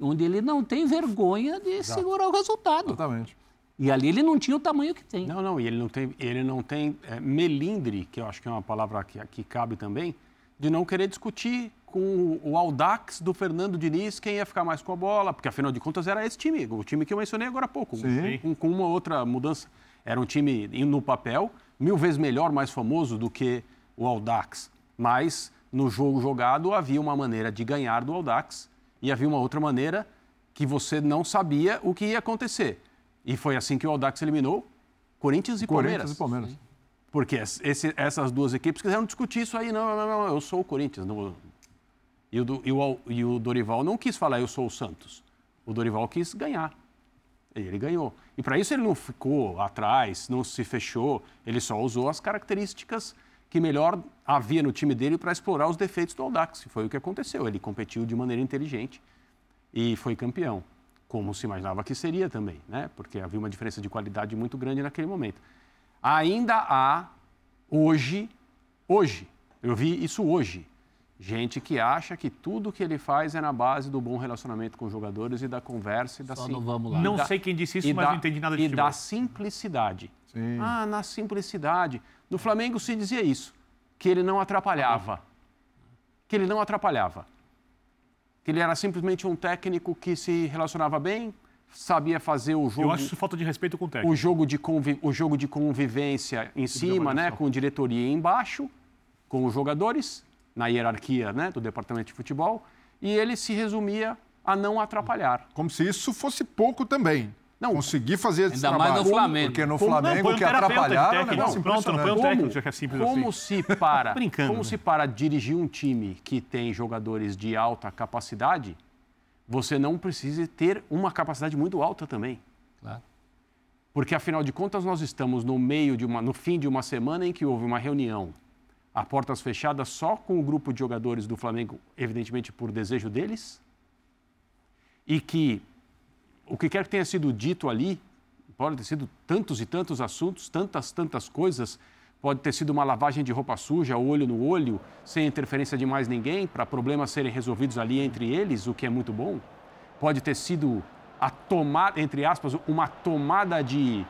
onde ele não tem vergonha de Exato. segurar o resultado. Exatamente. E ali ele não tinha o tamanho que tem. Não, não, e ele não tem, ele não tem é, melindre, que eu acho que é uma palavra que, que cabe também, de não querer discutir com o Audax do Fernando Diniz quem ia ficar mais com a bola, porque afinal de contas era esse time, o time que eu mencionei agora há pouco, com, com, uma outra mudança. Era um time no papel mil vezes melhor, mais famoso do que o Audax, mas no jogo jogado havia uma maneira de ganhar do Audax e havia uma outra maneira que você não sabia o que ia acontecer. E foi assim que o Audax eliminou Corinthians e Corinthians Palmeiras. E Palmeiras. Porque esse, essas duas equipes quiseram discutir isso aí. Não, não, não, eu sou o Corinthians. Não, e, o, e, o, e o Dorival não quis falar, eu sou o Santos. O Dorival quis ganhar. Ele ganhou. E para isso ele não ficou atrás, não se fechou. Ele só usou as características que melhor havia no time dele para explorar os defeitos do Audax. Foi o que aconteceu. Ele competiu de maneira inteligente e foi campeão. Como se imaginava que seria também, né? Porque havia uma diferença de qualidade muito grande naquele momento. Ainda há, hoje, hoje, eu vi isso hoje, gente que acha que tudo que ele faz é na base do bom relacionamento com os jogadores e da conversa e da Só não vamos lá. Não da, sei quem disse isso, mas da, não entendi nada de E futebol. da simplicidade. Sim. Ah, na simplicidade. No Flamengo se dizia isso, que ele não atrapalhava. Que ele não atrapalhava. Que ele era simplesmente um técnico que se relacionava bem, sabia fazer o jogo. Eu acho isso falta de respeito com o técnico. O jogo de, convi, o jogo de convivência em cima, né, com diretoria embaixo, com os jogadores, na hierarquia né, do departamento de futebol, e ele se resumia a não atrapalhar. Como se isso fosse pouco também. Não, conseguir fazer esse ainda trabalho. mais no Flamengo. Porque no Flamengo, o que atrapalhava era um negócio Pronto, não põe um técnico, já que é simples como assim. se para, Brincando, como né? se para dirigir um time que tem jogadores de alta capacidade, você não precisa ter uma capacidade muito alta também. Claro. Porque, afinal de contas, nós estamos no meio de uma, no fim de uma semana em que houve uma reunião a portas fechadas só com o grupo de jogadores do Flamengo, evidentemente por desejo deles, e que o que quer que tenha sido dito ali, pode ter sido tantos e tantos assuntos, tantas, tantas coisas, pode ter sido uma lavagem de roupa suja, olho no olho, sem interferência de mais ninguém, para problemas serem resolvidos ali entre eles, o que é muito bom. Pode ter sido a tomada, entre aspas, uma tomada de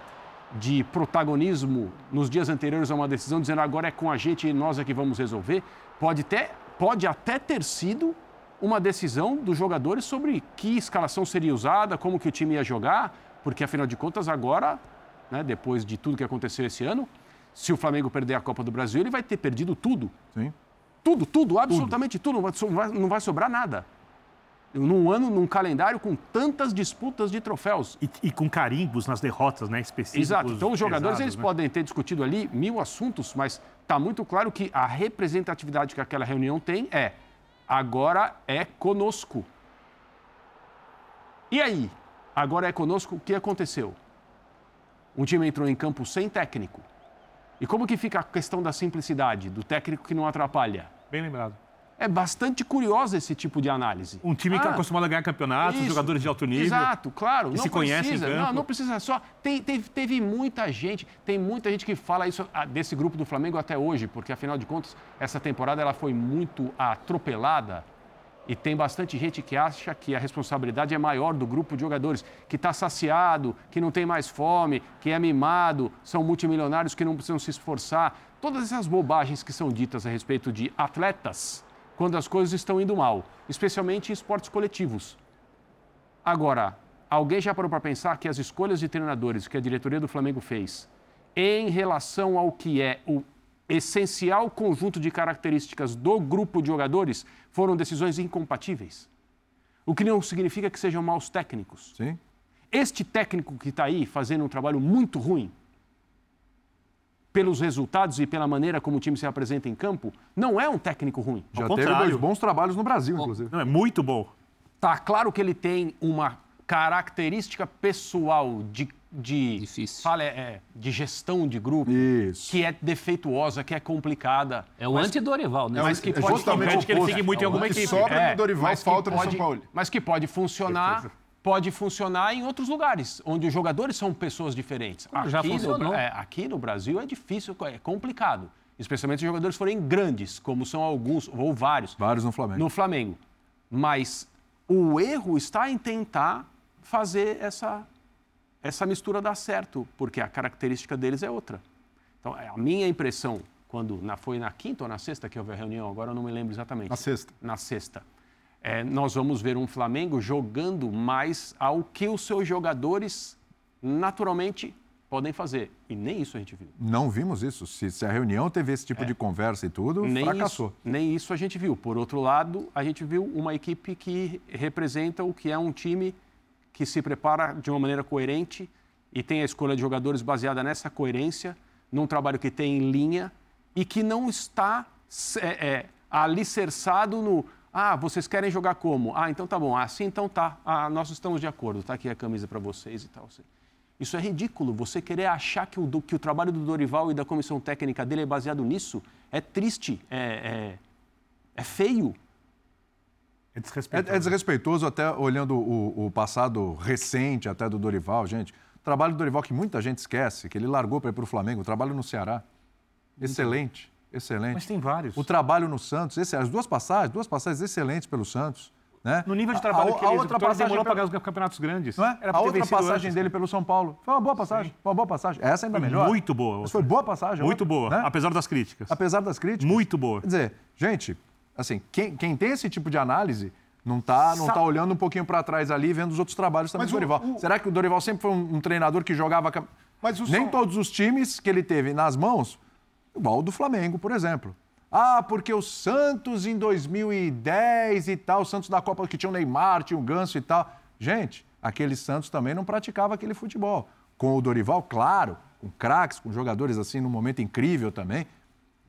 de protagonismo nos dias anteriores a uma decisão, dizendo agora é com a gente e nós é que vamos resolver, pode, ter, pode até ter sido uma decisão dos jogadores sobre que escalação seria usada, como que o time ia jogar, porque afinal de contas agora, né, depois de tudo que aconteceu esse ano, se o Flamengo perder a Copa do Brasil, ele vai ter perdido tudo. Sim. Tudo, tudo, absolutamente tudo, tudo não, vai, não vai sobrar nada num ano, num calendário com tantas disputas de troféus. E, e com carimbos nas derrotas, né, específicos. Exato. Então, os jogadores pesados, eles né? podem ter discutido ali mil assuntos, mas está muito claro que a representatividade que aquela reunião tem é agora é conosco. E aí? Agora é conosco, o que aconteceu? Um time entrou em campo sem técnico. E como que fica a questão da simplicidade, do técnico que não atrapalha? Bem lembrado. É bastante curioso esse tipo de análise. Um time que é Ah, acostumado a ganhar campeonatos, jogadores de alto nível. Exato, claro. que não se conhecem. Não, não precisa só. Tem, teve, teve muita gente, tem muita gente que fala isso ah, desse grupo do Flamengo até hoje, porque afinal de contas, essa temporada ela foi muito atropelada. E tem bastante gente que acha que a responsabilidade é maior do grupo de jogadores, que está saciado, que não tem mais fome, que é mimado, são multimilionários que não precisam se esforçar. Todas essas bobagens que são ditas a respeito de atletas quando as coisas estão indo mal, especialmente em esportes coletivos. Agora, alguém já parou para pensar que as escolhas de treinadores que a diretoria do Flamengo fez em relação ao que é o essencial conjunto de características do grupo de jogadores foram decisões incompatíveis? O que não significa que sejam maus técnicos. Sim. Este técnico que está aí fazendo um trabalho muito ruim, pelos resultados e pela maneira como o time se apresenta em campo, não é um técnico ruim. Já Ao teve dois bons trabalhos no Brasil, inclusive. Não, é muito bom. Tá claro que ele tem uma característica pessoal de, de Difícil. Fala, é, é, de gestão de grupo Isso. que é defeituosa, que é complicada. É o anti-Dorival, né? mas que É pode- justamente que ele fique muito em alguma equipe. sobra É, do Dorival que falta no pode- São Paulo. Mas que pode funcionar, pode funcionar em outros lugares, onde os jogadores são pessoas diferentes. já Aqui no, funcionou. é, aqui no Brasil é difícil, é complicado. Especialmente se os jogadores forem grandes, como são alguns, ou vários. Vários no Flamengo. no Flamengo. Mas o erro está em tentar fazer essa, essa mistura dar certo, porque a característica deles é outra. Então, a minha impressão, quando na, foi na quinta ou na sexta que houve a reunião, agora eu não me lembro exatamente. Na sexta. Na sexta. É, nós vamos ver um Flamengo jogando mais ao que os seus jogadores naturalmente podem fazer. E nem isso a gente viu. Não vimos isso. Se, se a reunião teve esse tipo de conversa e tudo, É. Nem fracassou. isso, nem isso a gente viu. Por outro lado, a gente viu uma equipe que representa o que é um time que se prepara de uma maneira coerente e tem a escolha de jogadores baseada nessa coerência, num trabalho que tem em linha e que não está é, é, alicerçado no. Ah, vocês querem jogar como? Ah, então tá bom. Ah, sim, então tá. Ah, nós estamos de acordo. Tá aqui a camisa para vocês e tal. Isso é ridículo. Você querer achar que o, do- que o trabalho do Dorival e da comissão técnica dele é baseado nisso é triste, é, é, é feio. É É, desrespeitoso. é desrespeitoso até olhando o, o passado recente até do Dorival, gente. O trabalho do Dorival que muita gente esquece, que ele largou para ir para o Flamengo, o trabalho no Ceará. Excelente, excelente. Mas tem vários. O trabalho no Santos, esse- as duas passagens, duas passagens excelentes pelo Santos. Né? No nível de A- trabalho a, que a ele outra executou, ele passagem demorou para ganhar os campeonatos grandes. Não é? Era a outra passagem antes. dele pelo São Paulo foi uma boa passagem. Foi uma boa passagem. Essa ainda é Foi melhor. muito boa. Mas foi boa passagem. a Muito outra, boa, né? apesar das críticas. Apesar das críticas. Muito boa. Quer dizer, gente, assim, quem, quem tem esse tipo de análise não está não Sa- tá olhando um pouquinho para trás ali e vendo os outros trabalhos também Mas do o- Dorival. o- Será que o Dorival sempre foi um, um treinador que jogava... Mas o Nem todos os times que ele teve nas mãos, igual o do Flamengo, por exemplo. Ah, porque o Santos em 2010 e tal, o Santos da Copa que tinha o Neymar, tinha o Ganso e tal. Gente, aquele Santos também não praticava aquele futebol. Com o Dorival, claro, com craques, com jogadores assim num momento incrível também.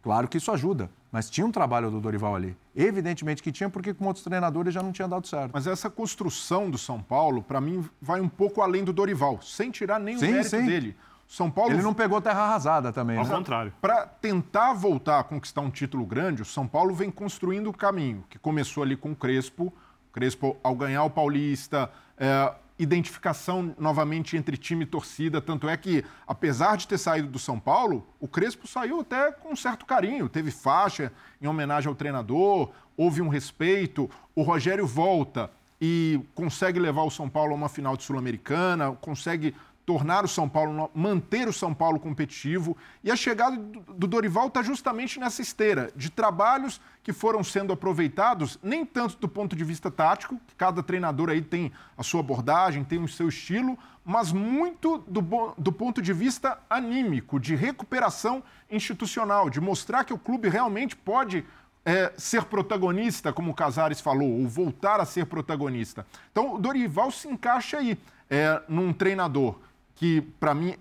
Claro que isso ajuda. Mas tinha um trabalho do Dorival ali. Evidentemente que tinha, porque com outros treinadores já não tinha dado certo. Mas essa construção do São Paulo, para mim, vai um pouco além do Dorival, sem tirar nem sim, o mérito sim. dele. São Paulo. Ele não pegou terra arrasada também. Ao né? contrário. Para tentar voltar a conquistar um título grande, o São Paulo vem construindo o caminho, que começou ali com o Crespo. Crespo, ao ganhar o Paulista, é, identificação novamente entre time e torcida. Tanto é que, apesar de ter saído do São Paulo, o Crespo saiu até com um certo carinho. Teve faixa em homenagem ao treinador, houve um respeito. O Rogério volta e consegue levar o São Paulo a uma final de Sul-Americana, consegue tornar o São Paulo, manter o São Paulo competitivo. E a chegada do Dorival está justamente nessa esteira de trabalhos que foram sendo aproveitados, nem tanto do ponto de vista tático, que cada treinador aí tem a sua abordagem, tem o seu estilo, mas muito do, do ponto de vista anímico, de recuperação institucional, de mostrar que o clube realmente pode é, ser protagonista, como o Casares falou, ou voltar a ser protagonista. Então, o Dorival se encaixa aí é, num treinador que, para mim,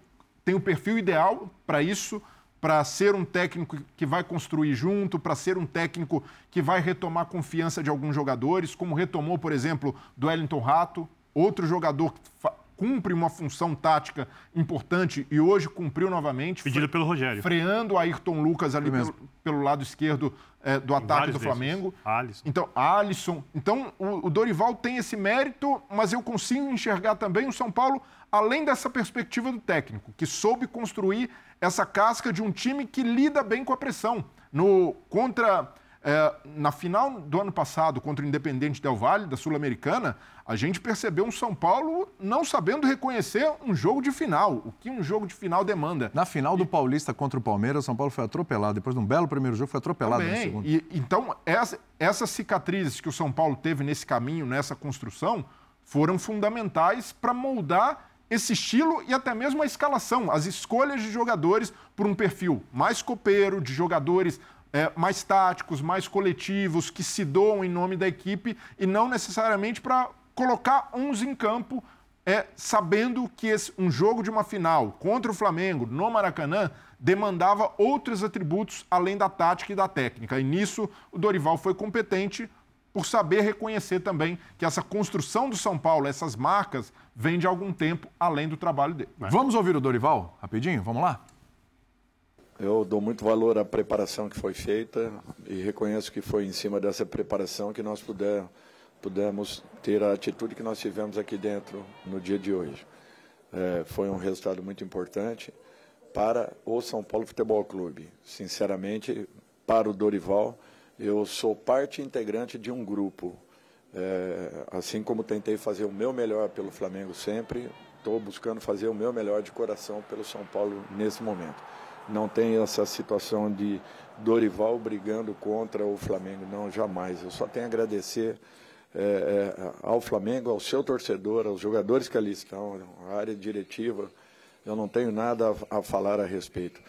tem o perfil ideal para isso, para ser um técnico que vai construir junto, para ser um técnico que vai retomar a confiança de alguns jogadores, como retomou, por exemplo, do Wellington Rato, outro jogador que cumpre uma função tática importante e hoje cumpriu novamente. Pedido pelo Rogério. Freando a Ayrton Lucas ali pelo, pelo, lado esquerdo é, do ataque do Flamengo. Alisson. Então, Alisson. Então, o, o Dorival tem esse mérito, mas eu consigo enxergar também o São Paulo além dessa perspectiva do técnico, que soube construir essa casca de um time que lida bem com a pressão. No contra é, na final do ano passado, contra o Independente Del Valle, da Sul-Americana, a gente percebeu um São Paulo não sabendo reconhecer um jogo de final, o que um jogo de final demanda. Na final do Paulista contra o Palmeiras, o São Paulo foi atropelado. Depois de um belo primeiro jogo, foi atropelado Também. no segundo. E, então, essa, essas cicatrizes que o São Paulo teve nesse caminho, nessa construção, foram fundamentais para moldar esse estilo e até mesmo a escalação, as escolhas de jogadores por um perfil mais copeiro, de jogadores é, mais táticos, mais coletivos, que se doam em nome da equipe e não necessariamente para colocar uns em campo, é, sabendo que esse, um jogo de uma final contra o Flamengo no Maracanã demandava outros atributos além da tática e da técnica. E nisso o Dorival foi competente por saber reconhecer também que essa construção do São Paulo, essas marcas, vem de algum tempo além do trabalho dele. Vamos ouvir o Dorival rapidinho? Vamos lá? Eu dou muito valor à preparação que foi feita e reconheço que foi em cima dessa preparação que nós puder, pudemos ter a atitude que nós tivemos aqui dentro no dia de hoje. É, foi um resultado muito importante para o São Paulo Futebol Clube. Sinceramente, para o Dorival, eu sou parte integrante de um grupo. É, assim como tentei fazer o meu melhor pelo Flamengo sempre, estou buscando fazer o meu melhor de coração pelo São Paulo nesse momento não tem essa situação de Dorival brigando contra o Flamengo, não, jamais. Eu só tenho a agradecer é, é, ao Flamengo, ao seu torcedor, aos jogadores que ali estão, à área diretiva. Eu não tenho nada a, a falar a respeito.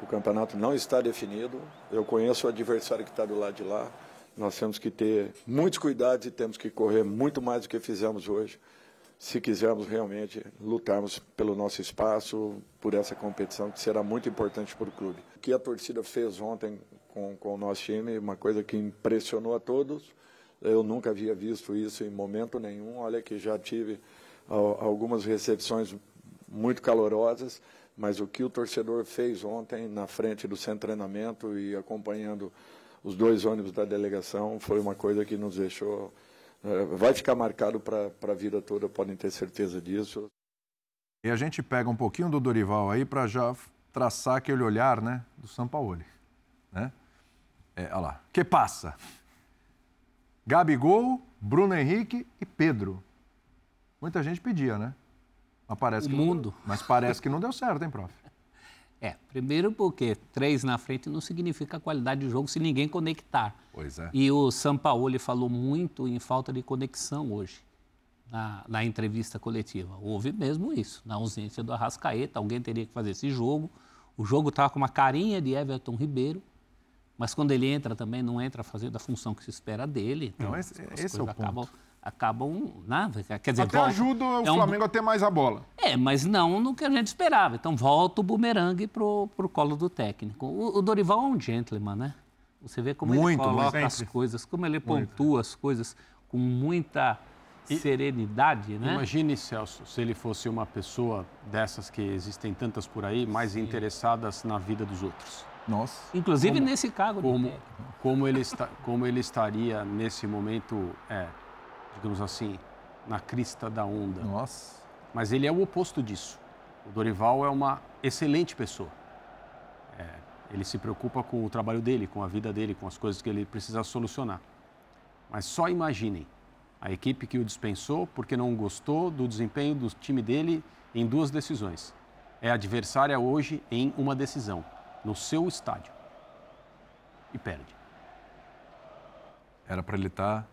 O campeonato não está definido. Eu conheço o adversário que está do lado de lá. Nós temos que ter muitos cuidados e temos que correr muito mais do que fizemos hoje se quisermos realmente lutarmos pelo nosso espaço, por essa competição que será muito importante para o clube. O que a torcida fez ontem com, com o nosso time, uma coisa que impressionou a todos, eu nunca havia visto isso em momento nenhum. Olha que já tive algumas recepções muito calorosas, mas o que o torcedor fez ontem na frente do centro treinamento e acompanhando os dois ônibus da delegação foi uma coisa que nos deixou vai ficar marcado para a vida toda, podem ter certeza disso. E a gente pega um pouquinho do Dorival aí para já traçar aquele olhar né, do Sampaoli. Né? É, olha lá. Que passa? Gabigol, Bruno Henrique e Pedro. Muita gente pedia, né? Mas parece o que mundo. Não, mas parece que não deu certo, hein, prof? É, primeiro porque três na frente não significa qualidade de jogo se ninguém conectar. Pois é. E o Sampaoli falou muito em falta de conexão hoje, na, na entrevista coletiva. Houve mesmo isso, na ausência do Arrascaeta, alguém teria que fazer esse jogo. O jogo estava com uma carinha de Everton Ribeiro, mas quando ele entra também não entra fazendo a função que se espera dele. Então não, esse, esse é o ponto. Acabam. Né? Quer dizer, Até volta. ajuda o é um... Flamengo a ter mais a bola. É, mas não no que a gente esperava. Então volta o bumerangue pro, pro colo do técnico. O, o Dorival é um gentleman, né? Você vê como Muito, ele coloca muito. as coisas, como ele pontua as coisas com muita serenidade, né? Imagine, Celso, se ele fosse uma pessoa dessas que existem tantas por aí, mais interessadas na vida dos outros. Nossa. Inclusive nesse cargo. Como, como, ele, está, como ele estaria nesse momento, é, digamos assim, na crista da onda. Nossa. Mas ele é o oposto disso. O Dorival é uma excelente pessoa. É, ele se preocupa com o trabalho dele, com a vida dele, com as coisas que ele precisa solucionar. Mas só imaginem a equipe que o dispensou porque não gostou do desempenho do time dele em duas decisões. É adversária hoje em uma decisão, no seu estádio. E perde. Era para ele estar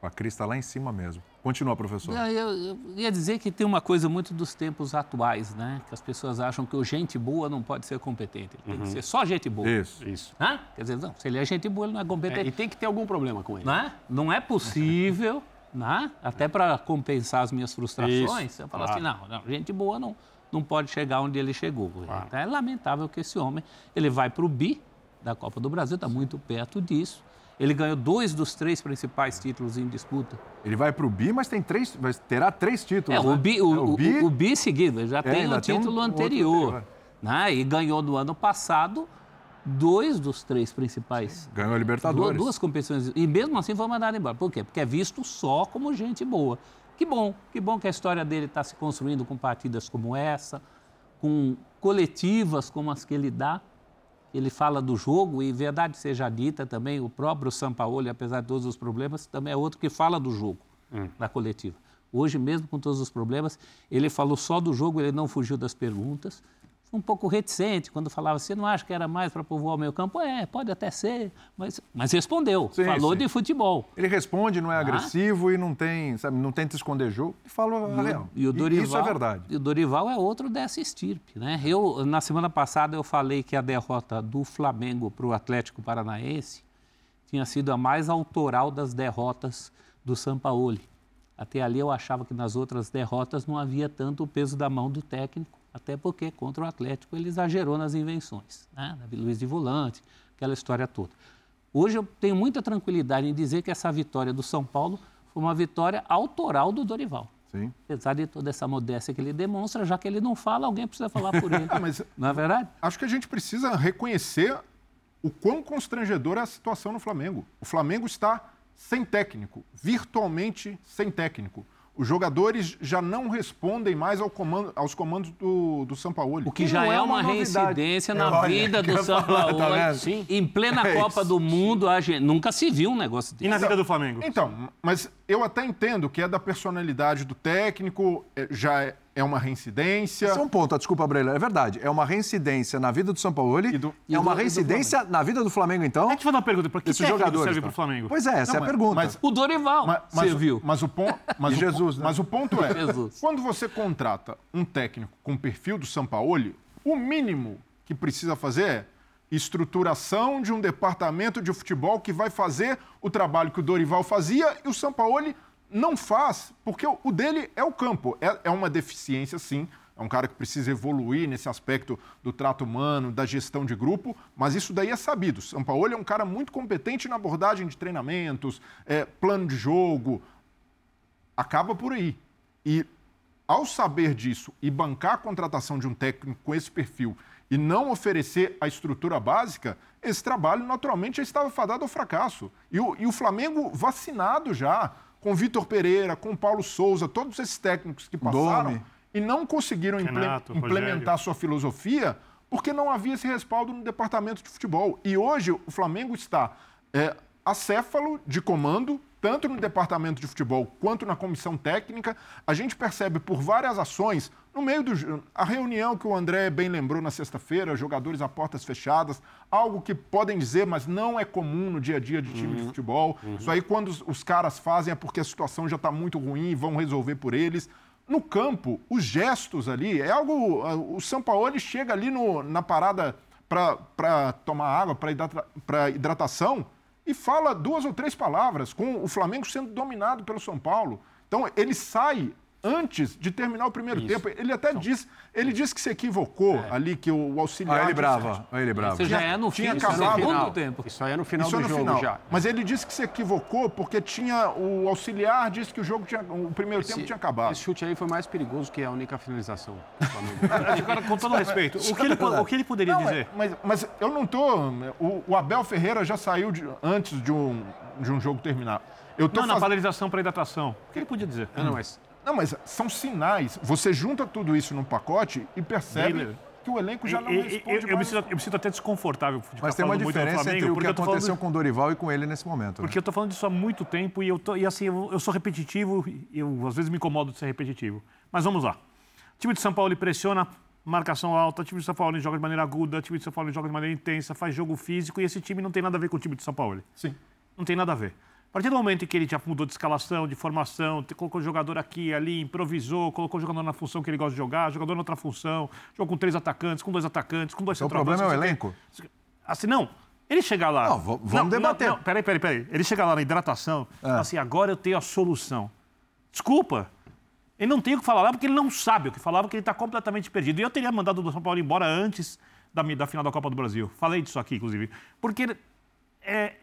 com a crista lá em cima mesmo. Continua, professor. Não, eu, eu ia dizer que tem uma coisa muito dos tempos atuais, né? Que as pessoas acham que o gente boa não pode ser competente. Ele tem que ser só gente boa. Isso. Isso. Hã? Quer dizer, não, se ele é gente boa, ele não é É, competente. e tem que ter algum problema com ele. né? Não é possível, né? até para compensar as minhas frustrações, Isso, eu falo claro. assim, não, não, gente boa não, não pode chegar onde ele chegou. Então, é lamentável que esse homem, ele vai para o bi da Copa do Brasil, está muito perto disso. Ele ganhou dois dos três principais títulos em disputa. Ele vai para o bi, mas tem três, mas terá três títulos. É, né? o bi, o, É, o, bi, o bi seguido, ele já tem o tem um- título um outro anterior. anterior. Né? E ganhou no ano passado dois dos três principais ganhou a Duas, Libertadores. duas competições. E mesmo assim foi mandado embora. Por quê? Porque é visto só como gente boa. Que bom, que bom que a história dele está se construindo com partidas como essa, com coletivas como as que ele dá. Ele fala do jogo e, verdade seja dita também, o próprio Sampaoli, apesar de todos os problemas, também é outro que fala do jogo na coletiva. Hoje, mesmo com todos os problemas, ele falou só do jogo, ele não fugiu das perguntas. Um pouco reticente quando falava, você não acha que era mais para povoar o meio campo? É, pode até ser, mas, mas respondeu, Sim, falou sim. de futebol. Ele responde, não é agressivo e não tem, sabe, não tenta esconder jogo. E fala a real. E o Dorival, isso é verdade. E o Dorival é outro dessa estirpe, né? Eu, na semana passada, eu falei que a derrota do Flamengo para o Atlético Paranaense tinha sido a mais autoral das derrotas do Sampaoli. Até ali eu achava que nas outras derrotas não havia tanto o peso da mão do técnico, até porque contra o Atlético ele exagerou nas invenções, né? Luiz de volante, aquela história toda. Hoje eu tenho muita tranquilidade em dizer que essa vitória do São Paulo foi uma vitória autoral do Dorival. Sim. Apesar de toda essa modéstia que ele demonstra, já que ele não fala, alguém precisa falar por ele. mas- Não é verdade? Acho que a gente precisa reconhecer o quão constrangedora é a situação no Flamengo. O Flamengo está sem técnico, virtualmente sem técnico. Os jogadores já não respondem mais ao comando- aos comandos do, do Sampaoli. O que já não é, é uma, novidade. reincidência É, na olha, vida que do falar, Paulo. tá? Sim. Em plena É Copa isso. do Mundo, a gente nunca se viu um negócio E desse. na vida do Flamengo? Então, mas eu até entendo que é da personalidade do técnico, é- já é, é uma reincidência. Esse é um ponto, desculpa, Breila. É verdade. É uma reincidência na vida do São Paulo E do- é e uma do- e do reincidência na vida do Flamengo, então? Deixa eu te fazer uma pergunta. Para que Esses técnico jogadores. serve para o Flamengo? Pois é, essa Não, é a mas- pergunta. mas- O Dorival Ma- mas, serviu. Mas o, pon, mas o, Jesus, né? mas o ponto é, Jesus. quando você contrata um técnico com o perfil do Sampaoli, o mínimo que precisa fazer é estruturação de um departamento de futebol que vai fazer o trabalho que o Dorival fazia e o Sampaoli não faz, porque o dele é o campo. É, é uma deficiência, sim. É um cara que precisa evoluir nesse aspecto do trato humano, da gestão de grupo, mas isso daí é sabido. O Sampaoli é um cara muito competente na abordagem de treinamentos, é, plano de jogo, acaba por aí. E ao saber disso e bancar a contratação de um técnico com esse perfil e não oferecer a estrutura básica, esse trabalho naturalmente já estava fadado ao fracasso. E o, e o Flamengo vacinado já, com Vitor Pereira, com Paulo Souza, todos esses técnicos que passaram Domi. e não conseguiram Renato, implementar Rogério. sua filosofia porque não havia esse respaldo no departamento de futebol. E hoje o Flamengo está é, acéfalo de comando, tanto no departamento de futebol quanto na comissão técnica. A gente percebe por várias ações, no meio do. A reunião que o André bem lembrou na sexta-feira, jogadores a portas fechadas, algo que podem dizer, mas não é comum no dia a dia de time de futebol. Isso aí, quando os, os caras fazem, é porque a situação já está muito ruim e vão resolver por eles. No campo, os gestos ali, é algo. O São Paulo chega ali no- na parada para tomar água, para hidratação, e fala duas ou três palavras, com o Flamengo sendo dominado pelo São Paulo. Então, ele sai antes de terminar o primeiro tempo. Ele até disse, ele disse que se equivocou É. ali, que o auxiliar... Olha ele brava, olha ele bravo. Isso já é no fim, tinha isso é no acabado- tempo. Isso aí é no final Isso é do no jogo final. já. Mas ele disse que se equivocou porque tinha o auxiliar disse que o jogo tinha, o primeiro tempo tinha acabado. Esse chute aí foi mais perigoso que a única finalização do. Agora, com todo respeito, o que ele, o que ele poderia Não, dizer? Mas, mas eu não tô. O, o Abel Ferreira já saiu de- antes de um, de um jogo terminar. Eu tô Não, na faz- paralisação para hidratação. O que ele podia dizer? não, não, mas Não, mas são sinais. Você junta tudo isso num pacote e percebe Miller. que o elenco já não responde eu, eu me mais. sinto, eu me sinto até desconfortável de Mas tem uma diferença Flamengo, entre o que eu aconteceu de- com o Dorival e com ele nesse momento. né? Porque eu tô falando disso há muito tempo e, eu tô, e assim, eu, eu sou repetitivo e eu às vezes me incomodo de ser repetitivo. Mas vamos lá. O time de São Paulo pressiona, marcação alta, o time de São Paulo joga de maneira aguda, o time de São Paulo joga de maneira intensa, faz jogo físico e esse time não tem nada a ver com o time de São Paulo. Sim. Não tem nada a ver. A partir do momento em que ele já mudou de escalação, de formação, colocou o jogador aqui, ali, improvisou, colocou o jogador na função que ele gosta de jogar, jogador na outra função, jogou com três atacantes, com dois atacantes, com dois Então, o problema é o não elenco? Assim, não. Ele chegar lá. Não, vamos debater. Não, peraí, peraí, peraí. Ele chegar lá na hidratação, assim, agora eu tenho a solução. Desculpa. Ele não tem o que falar lá porque ele não sabe o que falava, porque ele está completamente perdido. E eu teria mandado o São Paulo embora antes da, da final da Copa do Brasil. Falei disso aqui, inclusive. Porque é,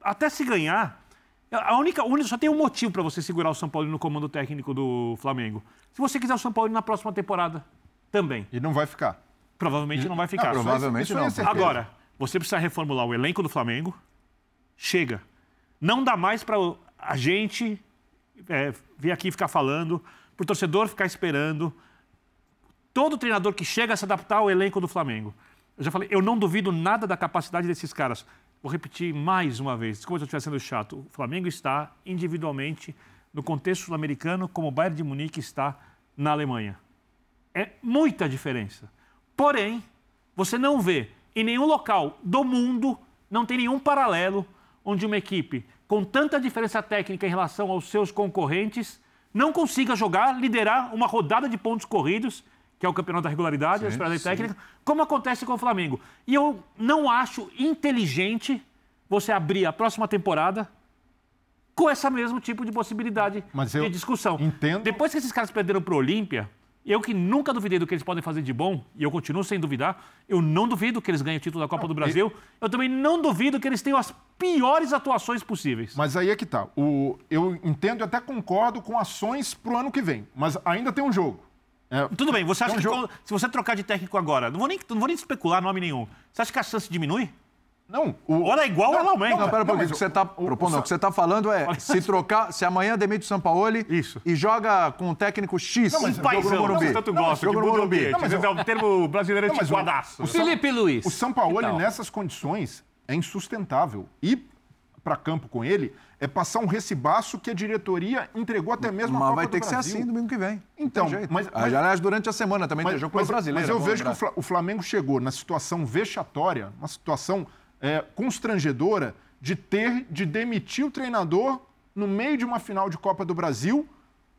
até se ganhar, a única, única- só tem um motivo para você segurar o São Paulo no comando técnico do Flamengo. Se você quiser o São Paulo na próxima temporada também. E não vai ficar. Provavelmente não vai ficar. Não, provavelmente é não. certeza. Agora, você precisa reformular o elenco do Flamengo. Chega. Não dá mais para a gente é, vir aqui ficar falando, para o torcedor ficar esperando. Todo treinador que chega a se adaptar ao elenco do Flamengo. Eu já falei, eu não duvido nada da capacidade desses caras. Vou repetir mais uma vez, desculpa se eu estiver sendo chato. O Flamengo está individualmente no contexto sul-americano como o Bayern de Munique está na Alemanha. É muita diferença. Porém, você não vê em nenhum local do mundo, não tem nenhum paralelo onde uma equipe com tanta diferença técnica em relação aos seus concorrentes não consiga jogar, liderar uma rodada de pontos corridos, que é o campeonato da regularidade, a esperada técnica, como acontece com o Flamengo. E eu não acho inteligente você abrir a próxima temporada com esse mesmo tipo de possibilidade Mas de discussão. entendo- Depois que esses caras perderam para o Olímpia, eu que nunca duvidei do que eles podem fazer de bom, e eu continuo sem duvidar, eu não duvido que eles ganhem o título da Copa do Brasil, eu também não duvido que eles tenham as piores atuações possíveis. Mas aí é que tá. O, eu entendo e até concordo com ações pro ano que vem. Mas ainda tem um jogo. É, Tudo bem, você acha É um que jogo- se você trocar de técnico agora, não vou, nem, não vou nem especular nome nenhum, você acha que a chance diminui? Não, o, Ora é igual, ela aumenta. Não, pera um pouquinho. O que o- você está o- propondo, o- o que você está falando é se trocar, se amanhã demite o Sampaoli Isso. e joga com o técnico X, Não, mas jogo no Paizão, Morumbi. você tanto de no mundo Morumbi. ambiente. Não, mas é um termo brasileiro Não, mas o- o Felipe Luiz. O Sampaoli, Que tal? nessas condições, é insustentável. Ir para campo com ele é passar um recibaço que a diretoria entregou até mesmo a Mas Copa vai ter que ser Brasil. assim domingo que vem. Então, mas- Ah, mas- Aliás, durante a semana também tem jogo pelo brasileiro. mas eu vejo que lembrar. O Flamengo chegou na situação vexatória, uma situação é, constrangedora de ter de demitir o treinador no meio de uma final de Copa do Brasil,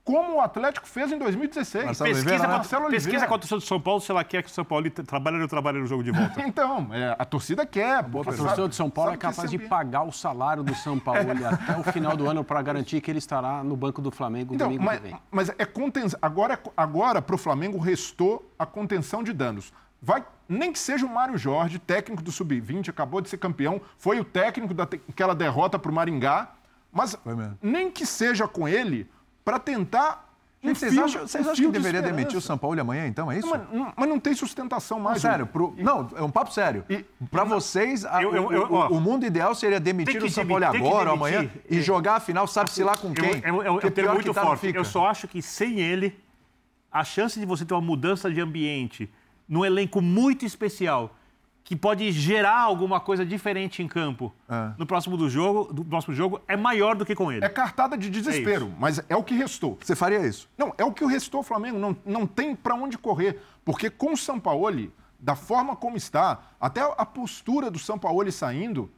como o Atlético fez em 2016. Marcelo Pesquisa, Oliveira, contra, Marcelo pesquisa Oliveira. com a torcida do São Paulo se ela quer que o São Paulo trabalhe ou não trabalhe no jogo de volta. Então, é, a torcida quer. A sabe- torcida de São Paulo é capaz de pagar o salário do São Paulo até o final do ano para garantir que ele estará no banco do Flamengo Então, domingo mas, que vem. mas é conten... agora, agora para o Flamengo restou a contenção de danos. Vai, nem que seja o Mário Jorge, técnico do Sub-20, acabou de ser campeão, foi o técnico daquela derrota para o Maringá, mas Foi mesmo. nem que seja com ele para tentar. Gente, vocês fio- acham, vocês um acham que de deveria esperança. demitir o São Paulo amanhã, então? É isso? Mas, não- mas não tem sustentação Não, mais. sério, pro- não, é um papo sério. E- Para vocês, Eu- eu- o- eu- o, ó, o mundo ideal seria demitir o São Paulo agora ou amanhã e é. jogar a final, sabe-se lá com quem. Eu, eu, eu, Porque eu tenho pior muito tá, não forte. Eu só acho que sem ele, a chance de você ter uma mudança de ambiente num elenco muito especial, que pode gerar alguma coisa diferente em campo É. no próximo do jogo, do próximo jogo, é maior do que com ele. É cartada de desespero, mas é o que restou. Você faria isso? Não, é o que o restou ao Flamengo. Não, não tem para onde correr. Porque com o Sampaoli, da forma como está, até a postura do Sampaoli saindo,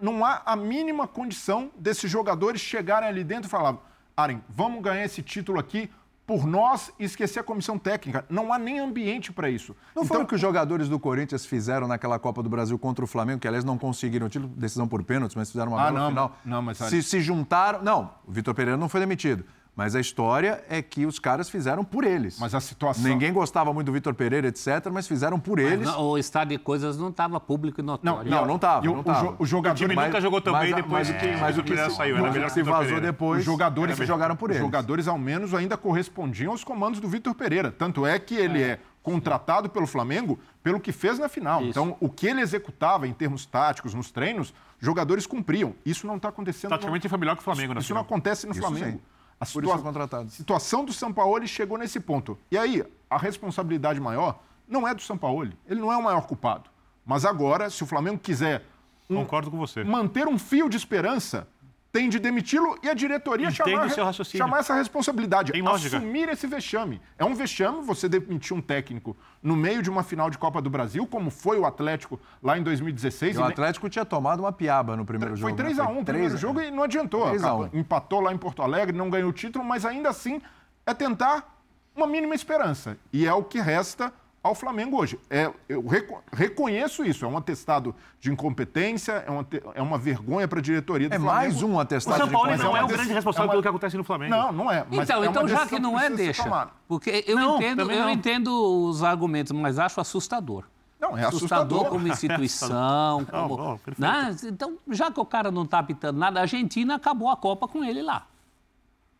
não há a mínima condição desses jogadores chegarem ali dentro e falar: Aren, vamos ganhar esse título aqui por nós esquecer a comissão técnica. Não há nem ambiente para isso. Não foi então, o que os jogadores do Corinthians fizeram naquela Copa do Brasil contra o Flamengo, que aliás não conseguiram título, decisão por pênaltis, mas fizeram uma Ah, bela não, final. não, mas se, se juntaram. Não, o Vitor Pereira não foi demitido. Mas a história é que os caras fizeram por eles. Mas a situação. Ninguém gostava muito do Vitor Pereira, etc., mas fizeram por eles. Não, o estado de coisas não estava público e notório. Não, não estava. E o, não o o jogador. O time Mas- nunca jogou tão mas bem depois mas- que mas o o que se- saiu. o Era que melhor se que Vitor vazou Pereira. depois, os jogadores, se jogaram por os eles. jogadores, ao menos, ainda correspondiam aos comandos do Vitor Pereira. Tanto é que ele é. contratado pelo Flamengo pelo que fez na final. Isso. Então, o que ele executava em termos táticos nos treinos, jogadores cumpriam. Isso não está acontecendo. no- Taticamente foi melhor que o Flamengo na Isso não final. acontece no Isso Flamengo. sim. A Por isso foi contratado. situação do Sampaoli chegou nesse ponto. E aí, a responsabilidade maior não é do Sampaoli. Ele não é o maior culpado. Mas agora, se o Flamengo quiser um- Concordo com você. manter um fio de esperança, tem de demiti-lo e a diretoria chamar, chamar essa responsabilidade. Tem lógica. Assumir esse vexame. É um vexame você demitir um técnico no meio de uma final de Copa do Brasil, como foi o Atlético lá em 2016. E o e nem- Atlético tinha tomado uma piaba no primeiro foi jogo. 3x1 né? o primeiro 3 a 1. jogo e não adiantou. 3 a 1. Acabou- Empatou lá em Porto Alegre, não ganhou o título, mas ainda assim é tentar uma mínima esperança. E é o que resta ao Flamengo hoje. É, eu reco- reconheço isso, é um atestado de incompetência, é uma, é uma vergonha para a diretoria do É Flamengo. mais um O atestado São de Paulo mas não é é, uma o grande decisão- responsável é uma- pelo que acontece no Flamengo. Não, não é. Mas Então, é então já que não é, ser deixa. Porque eu, Não, entendo, eu não. entendo os argumentos, mas acho assustador. Não, é assustador assustador. como instituição. como, não, né? Então, já que o cara não está apitando nada, a Argentina acabou a Copa com ele lá.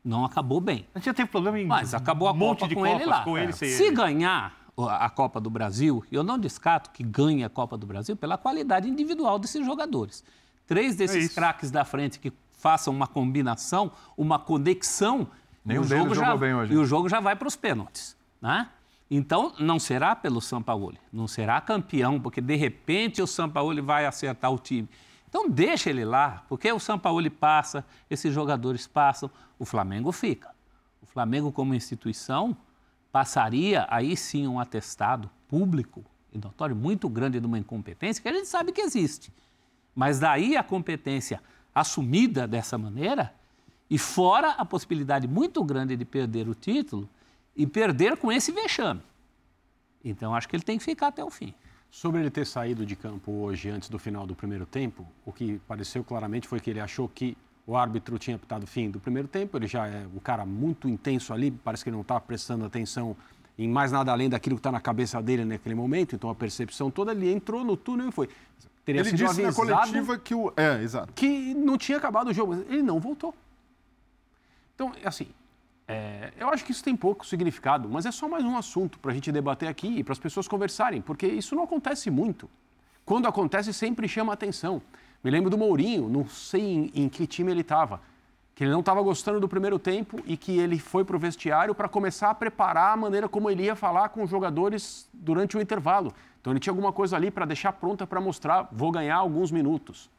Não acabou bem. A gente já teve problema em Mas acabou a um monte Copa de com Copas, ele lá. com ele É. Se ele. ganhar a Copa do Brasil, eu não descarto que ganhe a Copa do Brasil pela qualidade individual desses jogadores. Três É desses isso. craques da frente que façam uma combinação, uma conexão, Nenhum o deles jogo jogou já, bem hoje. e o jogo já vai para os pênaltis. Né? Então, não será pelo Sampaoli, não será campeão, porque de repente o Sampaoli vai acertar o time. Então, deixa ele lá, porque o Sampaoli passa, esses jogadores passam, o Flamengo fica. O Flamengo, como instituição, passaria aí sim um atestado público e notório muito grande de uma incompetência que a gente sabe que existe. Mas daí a competência assumida dessa maneira e fora a possibilidade muito grande de perder o título e perder com esse vexame. Então acho que ele tem que ficar até o fim. Sobre ele ter saído de campo hoje antes do final do primeiro tempo, o que pareceu claramente foi que ele achou que o árbitro tinha apitado o fim do primeiro tempo. Ele já é um cara muito intenso ali, parece que ele não está prestando atenção em mais nada além daquilo que está na cabeça dele naquele momento. Então a percepção toda, ele entrou no túnel e foi. Teria Ele sido disse na coletiva que o. É, exato. que não tinha acabado o jogo. Ele não voltou. Então, assim, é, eu acho que isso tem pouco significado, mas é só mais um assunto para a gente debater aqui e para as pessoas conversarem, porque isso não acontece muito. Quando acontece, sempre chama atenção. Me lembro do Mourinho, não sei em, em que time ele estava, que ele não estava gostando do primeiro tempo e que ele foi para o vestiário para começar a preparar a maneira como ele ia falar com os jogadores durante o intervalo. Então ele tinha alguma coisa ali para deixar pronta para mostrar, vou ganhar alguns minutos.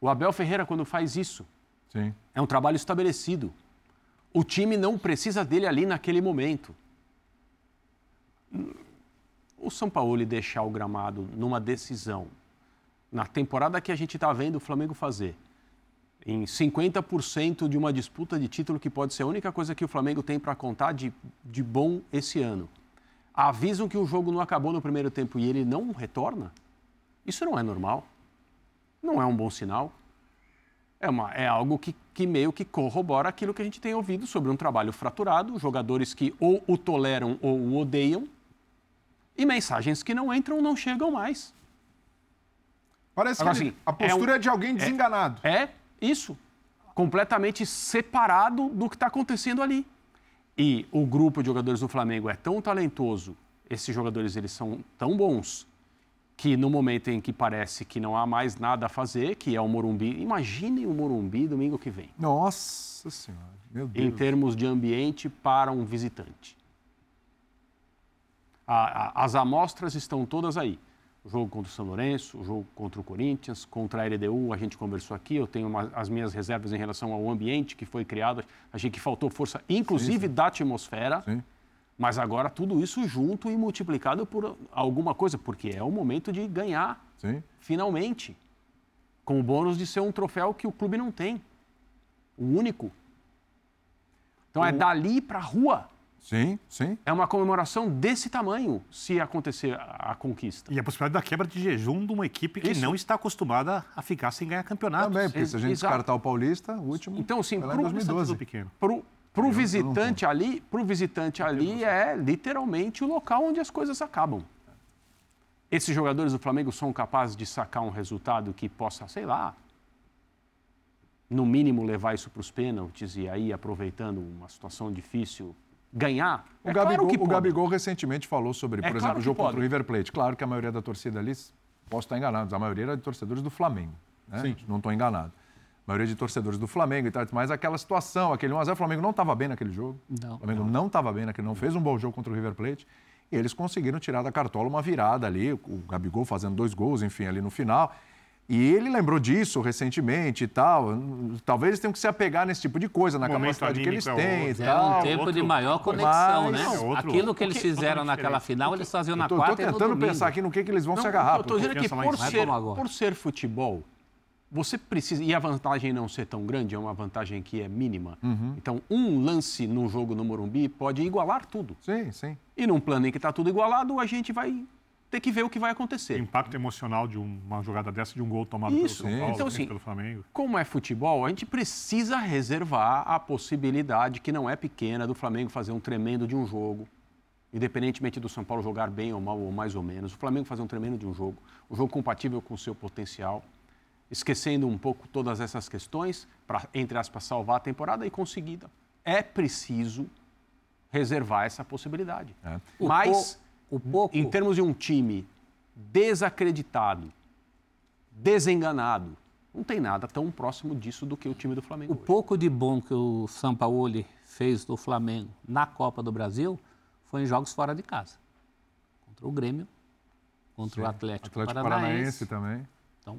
O Abel Ferreira, quando faz isso, Sim. é um trabalho estabelecido. O time não precisa dele ali naquele momento. O São Paulo deixar o gramado numa decisão, na temporada que a gente está vendo o Flamengo fazer, em 50% de uma disputa de título que pode ser a única coisa que o Flamengo tem para contar de, de bom esse ano. Avisam que o jogo não acabou no primeiro tempo e ele não retorna? Isso não é normal. Não é um bom sinal. É, uma, é algo que, que meio que corrobora aquilo que a gente tem ouvido sobre um trabalho fraturado, jogadores que ou o toleram ou o odeiam, e mensagens que não entram não chegam mais. Parece Agora, que ele- assim, a postura é é, um- de alguém desenganado. É isso. Completamente separado do que está acontecendo ali. E o grupo de jogadores do Flamengo é tão talentoso, esses jogadores eles são tão bons, que no momento em que parece que não há mais nada a fazer, que é o Morumbi, imaginem o Morumbi domingo que vem. Nossa Senhora, meu Deus. em termos de ambiente para um visitante. A- a- as amostras estão todas aí. O jogo contra o São Lourenço, o jogo contra o Corinthians, contra a LDU, a gente conversou aqui, eu tenho uma- as minhas reservas em relação ao ambiente que foi criado, achei que faltou força, inclusive da atmosfera, Sim. mas agora tudo isso junto e multiplicado por alguma coisa, porque é o momento de ganhar, Sim. finalmente, com o bônus de ser um troféu que o clube não tem, o único. Então é dali para a rua. Sim, sim. É uma comemoração desse tamanho se acontecer a a conquista. E a possibilidade da quebra de jejum de uma equipe que Isso. não está acostumada a ficar sem ganhar campeonato. Também, porque se a gente Exato. descartar o Paulista, o último. Então, assim, foi lá em pro- 2012. Tudo pequeno. Pro- Para o visitante ali, pro visitante ali é literalmente o local onde as coisas acabam. Esses jogadores do Flamengo são capazes de sacar um resultado que possa, sei lá, no mínimo levar isso para os pênaltis e aí, aproveitando uma situação difícil, ganhar? O, é Gabigol, claro que o. Gabigol recentemente falou sobre, por É exemplo, claro o jogo contra o River Plate. Claro que a maioria da torcida ali, posso estar enganado, mas a maioria era de torcedores do Flamengo. Né? Sim. Não estou enganado. A maioria de torcedores do Flamengo e tal, mas aquela situação, aquele 1x0, o Flamengo não estava bem naquele jogo. Não. O Flamengo não estava bem naquele, não fez um bom jogo contra o River Plate. E eles conseguiram tirar da cartola uma virada ali, o Gabigol fazendo dois gols, enfim, ali no final. E ele lembrou disso recentemente e tal. Talvez eles tenham que se apegar nesse tipo de coisa, na momento capacidade que eles é têm e. É tal. um tempo outro- de maior conexão, Mas- né? é outro- Aquilo que eles porque- fizeram naquela final, eles faziam na Eu tô, tô quarta e no tentando pensar aqui no que, que eles vão se Não, agarrar. Eu estou dizendo que por. Vai ser, por ser futebol, você precisa. E a vantagem não ser tão grande, é uma vantagem que é mínima. Uhum. Então, um lance num jogo no Morumbi pode igualar tudo. Sim, sim. E num plano em que está tudo igualado, a gente vai ter que ver o que vai O acontecer. impacto emocional de uma jogada dessa, de um gol tomado Isso, pelo São Paulo, então, assim, pelo Flamengo. Como é futebol, a gente precisa reservar a possibilidade, que não é pequena, do Flamengo fazer um tremendo de um jogo. Independentemente do São Paulo jogar bem ou mal, ou mais ou menos, o Flamengo fazer um tremendo de um jogo, um jogo compatível com o seu potencial, esquecendo um pouco todas essas questões, para, entre aspas, salvar a temporada e conseguida. É preciso reservar essa possibilidade. É. O Mas, po- o pouco- em termos de um time desacreditado, desenganado, não tem nada tão próximo disso do que o time do Flamengo. O hoje. pouco de bom que o Sampaoli fez do Flamengo na Copa do Brasil foi em jogos fora de casa. Contra o Grêmio, contra o Atlético, Atlético Paranaense. Paranaense também. Então,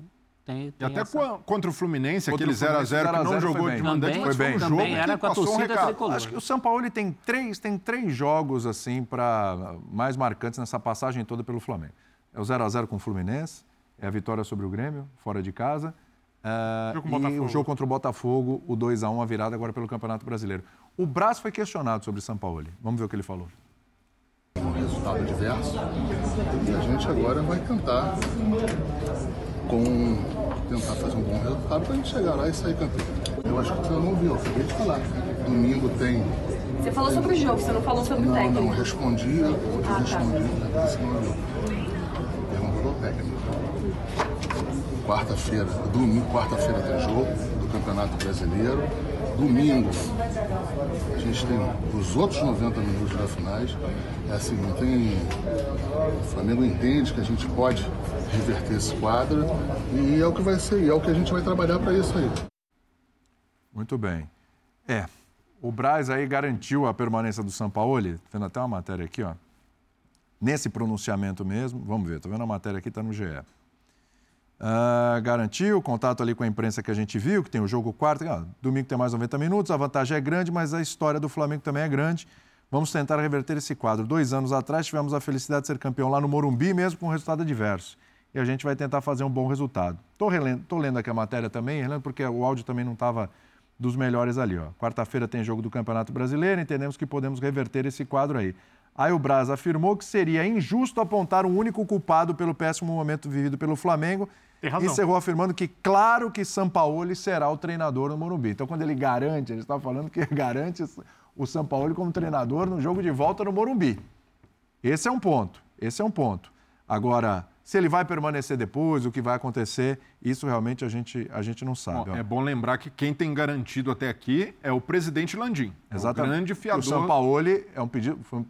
tem, E tem até essa... co- contra o Fluminense, Contra aquele o Fluminense, 0x0 que 0 a não 0 jogou foi de bem. mandante, Também- mas foi um também jogo era com a um torcida recado. tricolor. Acho que o São Paulo ele tem três, tem três jogos assim para mais marcantes nessa passagem toda pelo Flamengo. É o 0 a 0 com o Fluminense, é a vitória sobre o Grêmio, fora de casa. o e Botafogo. o jogo contra o Botafogo, o 2 a 1 a virada agora pelo Campeonato Brasileiro. O Braz foi questionado sobre São Paulo. Vamos ver o que ele falou. um resultado adverso e a gente agora vai tentar com tentar fazer um bom resultado para a gente chegar lá e sair campeão. Eu acho que você não eu acabei de falar. Domingo tem. Você falou sobre o jogo, você não falou sobre o Não, técnico. não, respondi, eu Ah, tá. respondi, né, você não ouviu. Perguntou ao técnico. Quarta-feira, domingo, quarta-feira tem jogo do Campeonato Brasileiro. Domingo, a gente tem os outros 90 minutos da finais. É assim, não tem. O Flamengo entende que a gente pode reverter esse quadro e é o que vai ser, é o que a gente vai trabalhar para isso aí. Muito bem. É, o Braz aí garantiu a permanência do Sampaoli, tendo até uma matéria aqui, ó. Nesse pronunciamento mesmo, vamos ver, tô vendo a matéria aqui, tá no GE. Ah, garantiu, contato ali com a imprensa que a gente viu, que tem o jogo quarto, ah, domingo tem mais 90 minutos, a vantagem é grande, mas a história do Flamengo também é grande. Vamos tentar reverter esse quadro. Dois anos atrás tivemos a felicidade de ser campeão lá no Morumbi, mesmo com um resultado adverso. E a gente vai tentar fazer um bom resultado. Estou tô lendo aqui a matéria também, relendo porque o áudio também não estava dos melhores ali. Quarta-feira tem jogo do Campeonato Brasileiro, entendemos que podemos reverter esse quadro aí. Aí o Braz afirmou que seria injusto apontar um único culpado pelo péssimo momento vivido pelo Flamengo. Tem razão. Encerrou afirmando que, claro que Sampaoli será o treinador no Morumbi. Então, quando ele garante, ele está falando que garante o Sampaoli como treinador no jogo de volta no Morumbi. Esse é um ponto. Esse é um ponto. Agora, se ele vai permanecer depois, o que vai acontecer, isso realmente a gente, a gente não sabe. Bom, é bom lembrar que quem tem garantido até aqui é o presidente Landim. É o grande O fiador Sampaoli é um pedido, foi um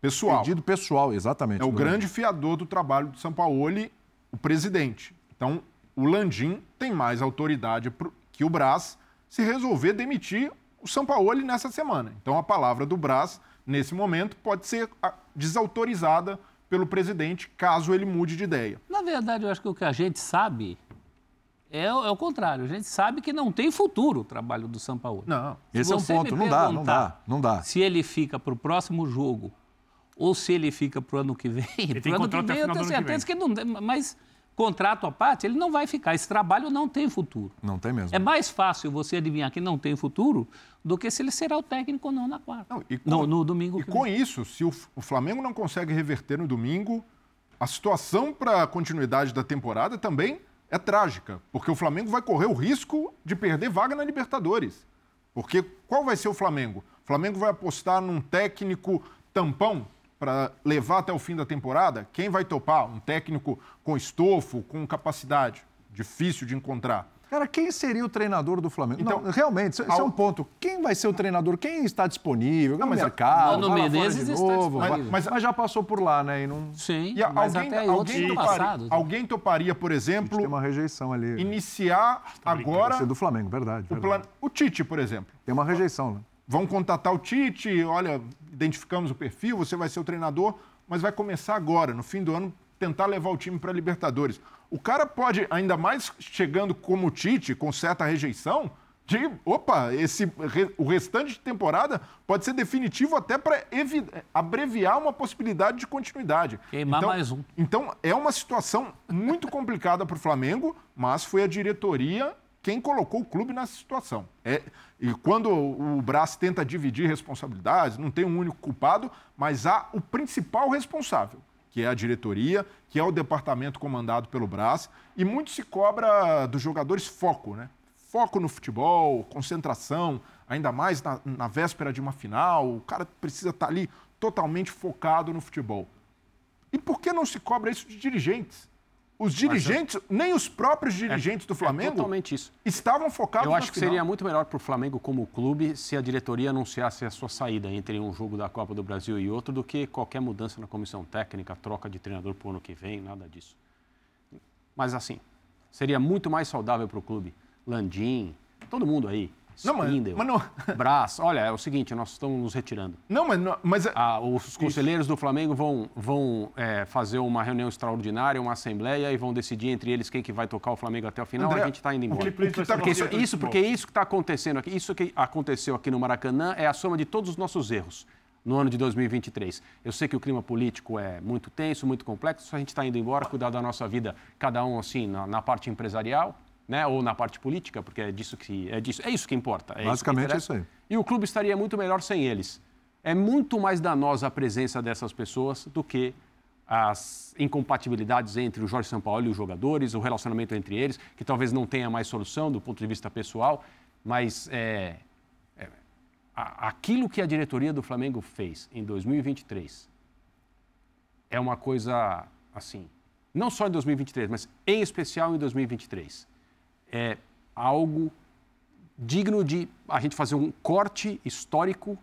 pessoal. pedido pessoal, exatamente. É o grande fiador do trabalho do Sampaoli, o presidente. Então, o Landim tem mais autoridade que o Brás se resolver demitir o Sampaoli nessa semana. Então, a palavra do Brás, nesse momento, pode ser ah, desautorizada pelo presidente, caso ele mude de ideia. Na verdade, eu acho que o que a gente sabe é, o- é o contrário. A gente sabe que não tem futuro o trabalho do São Paulo. Não. Se Esse é um ponto. Não dá, não dá, não dá. Se ele fica para o próximo jogo ou se ele fica para o ano que vem, tem para o ano que vem eu tenho certeza que, não tem. Mas contrato à parte, ele não vai ficar. Esse trabalho não tem futuro. Não tem mesmo. É mais fácil você adivinhar que não tem futuro do que se ele será o técnico ou não na quarta. Não, e com- no, no domingo. E com vem. isso, se o, o Flamengo não consegue reverter no domingo, a situação para a continuidade da temporada também é trágica, porque o Flamengo vai correr o risco de perder vaga na Libertadores. Porque qual vai ser o Flamengo? O Flamengo vai apostar num técnico tampão para levar até o fim da temporada? Quem vai topar? Um técnico com estofo, com capacidade? Difícil de encontrar. Cara, quem seria o treinador do Flamengo? Então, não, realmente, isso, ao... é um ponto. Quem vai ser o treinador? Quem está disponível? Não, mas mercado? Mano Menezes está novo, mas, mas, mas, já passou por lá, né? E não... Sim, e mas alguém, até alguém, toparia, passado. alguém toparia, por exemplo... Tem uma rejeição ali. Iniciar agora... Ser do Flamengo, verdade. O, plan... o Tite, por exemplo. Tem uma rejeição, né? Vão contatar o Tite, olha, identificamos o perfil, você vai ser o treinador, mas vai começar agora, no fim do ano, tentar levar o time para a Libertadores. O cara pode, ainda mais chegando como Tite, com certa rejeição, de, opa, esse, o restante de temporada pode ser definitivo até para abreviar uma possibilidade de continuidade. Queimar então, mais um. Então, é uma situação muito complicada para o Flamengo, mas foi a diretoria quem colocou o clube nessa situação. É, e quando o Brás tenta dividir responsabilidades, não tem um único culpado, mas há o principal responsável, que é a diretoria, que é o departamento comandado pelo Brás, e muito se cobra dos jogadores foco, né? Foco no futebol, concentração, ainda mais na, na véspera de uma final, o cara precisa estar ali totalmente focado no futebol. E por que não se cobra isso de dirigentes? Os dirigentes, Mas, nem os próprios dirigentes é, do Flamengo, é totalmente isso. estavam focados Eu acho que final. seria muito melhor para o Flamengo como clube se a diretoria anunciasse a sua saída entre um jogo da Copa do Brasil e outro do que qualquer mudança na comissão técnica, troca de treinador para o ano que vem, nada disso. Mas assim, seria muito mais saudável para o clube. Landim, todo mundo aí, não, mas, mas não... Brás. Olha, é o seguinte, nós estamos nos retirando. Não, mas... mas... É- ah, os conselheiros Isso. do Flamengo vão, vão é, fazer uma reunião extraordinária, uma assembleia e vão decidir entre eles quem que vai tocar o Flamengo até o final. André, a gente está indo embora. O que, o que tá isso, isso, porque isso que está acontecendo aqui, isso que aconteceu aqui no Maracanã é a soma de todos os nossos erros no ano de 2023. Eu sei que o clima político é muito tenso, muito complexo, a gente está indo embora, cuidar da nossa vida, cada um assim, na, na parte empresarial, né? ou na parte política, porque é disso que é disso, é isso que importa. É Basicamente isso, é isso aí. E o clube estaria muito melhor sem eles. É muito mais danosa a presença dessas pessoas do que as incompatibilidades entre o Jorge Sampaoli e os jogadores, o relacionamento entre eles, que talvez não tenha mais solução do ponto de vista pessoal, mas é, é, aquilo que a diretoria do Flamengo fez em 2023 é uma coisa assim, não só em 2023, mas em especial em 2023 é algo digno de a gente fazer um corte histórico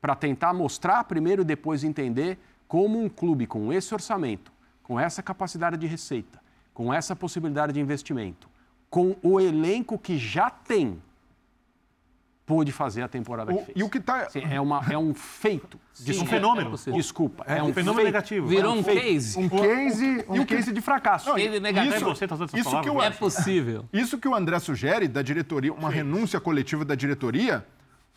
para tentar mostrar primeiro e depois entender como um clube com esse orçamento, com essa capacidade de receita, com essa possibilidade de investimento, com o elenco que já tem pôde fazer a temporada o, que fez. E o que tá... Sim, é, uma, é um feito. Sim, um fenômeno. É, Desculpa. É, é um, fenômeno feito. negativo. Virou um, um case. Um case, um, case de fracasso. Case negativo. Isso, você tá isso que eu, é possível. Isso que o André sugere da diretoria, uma Sim. renúncia coletiva da diretoria,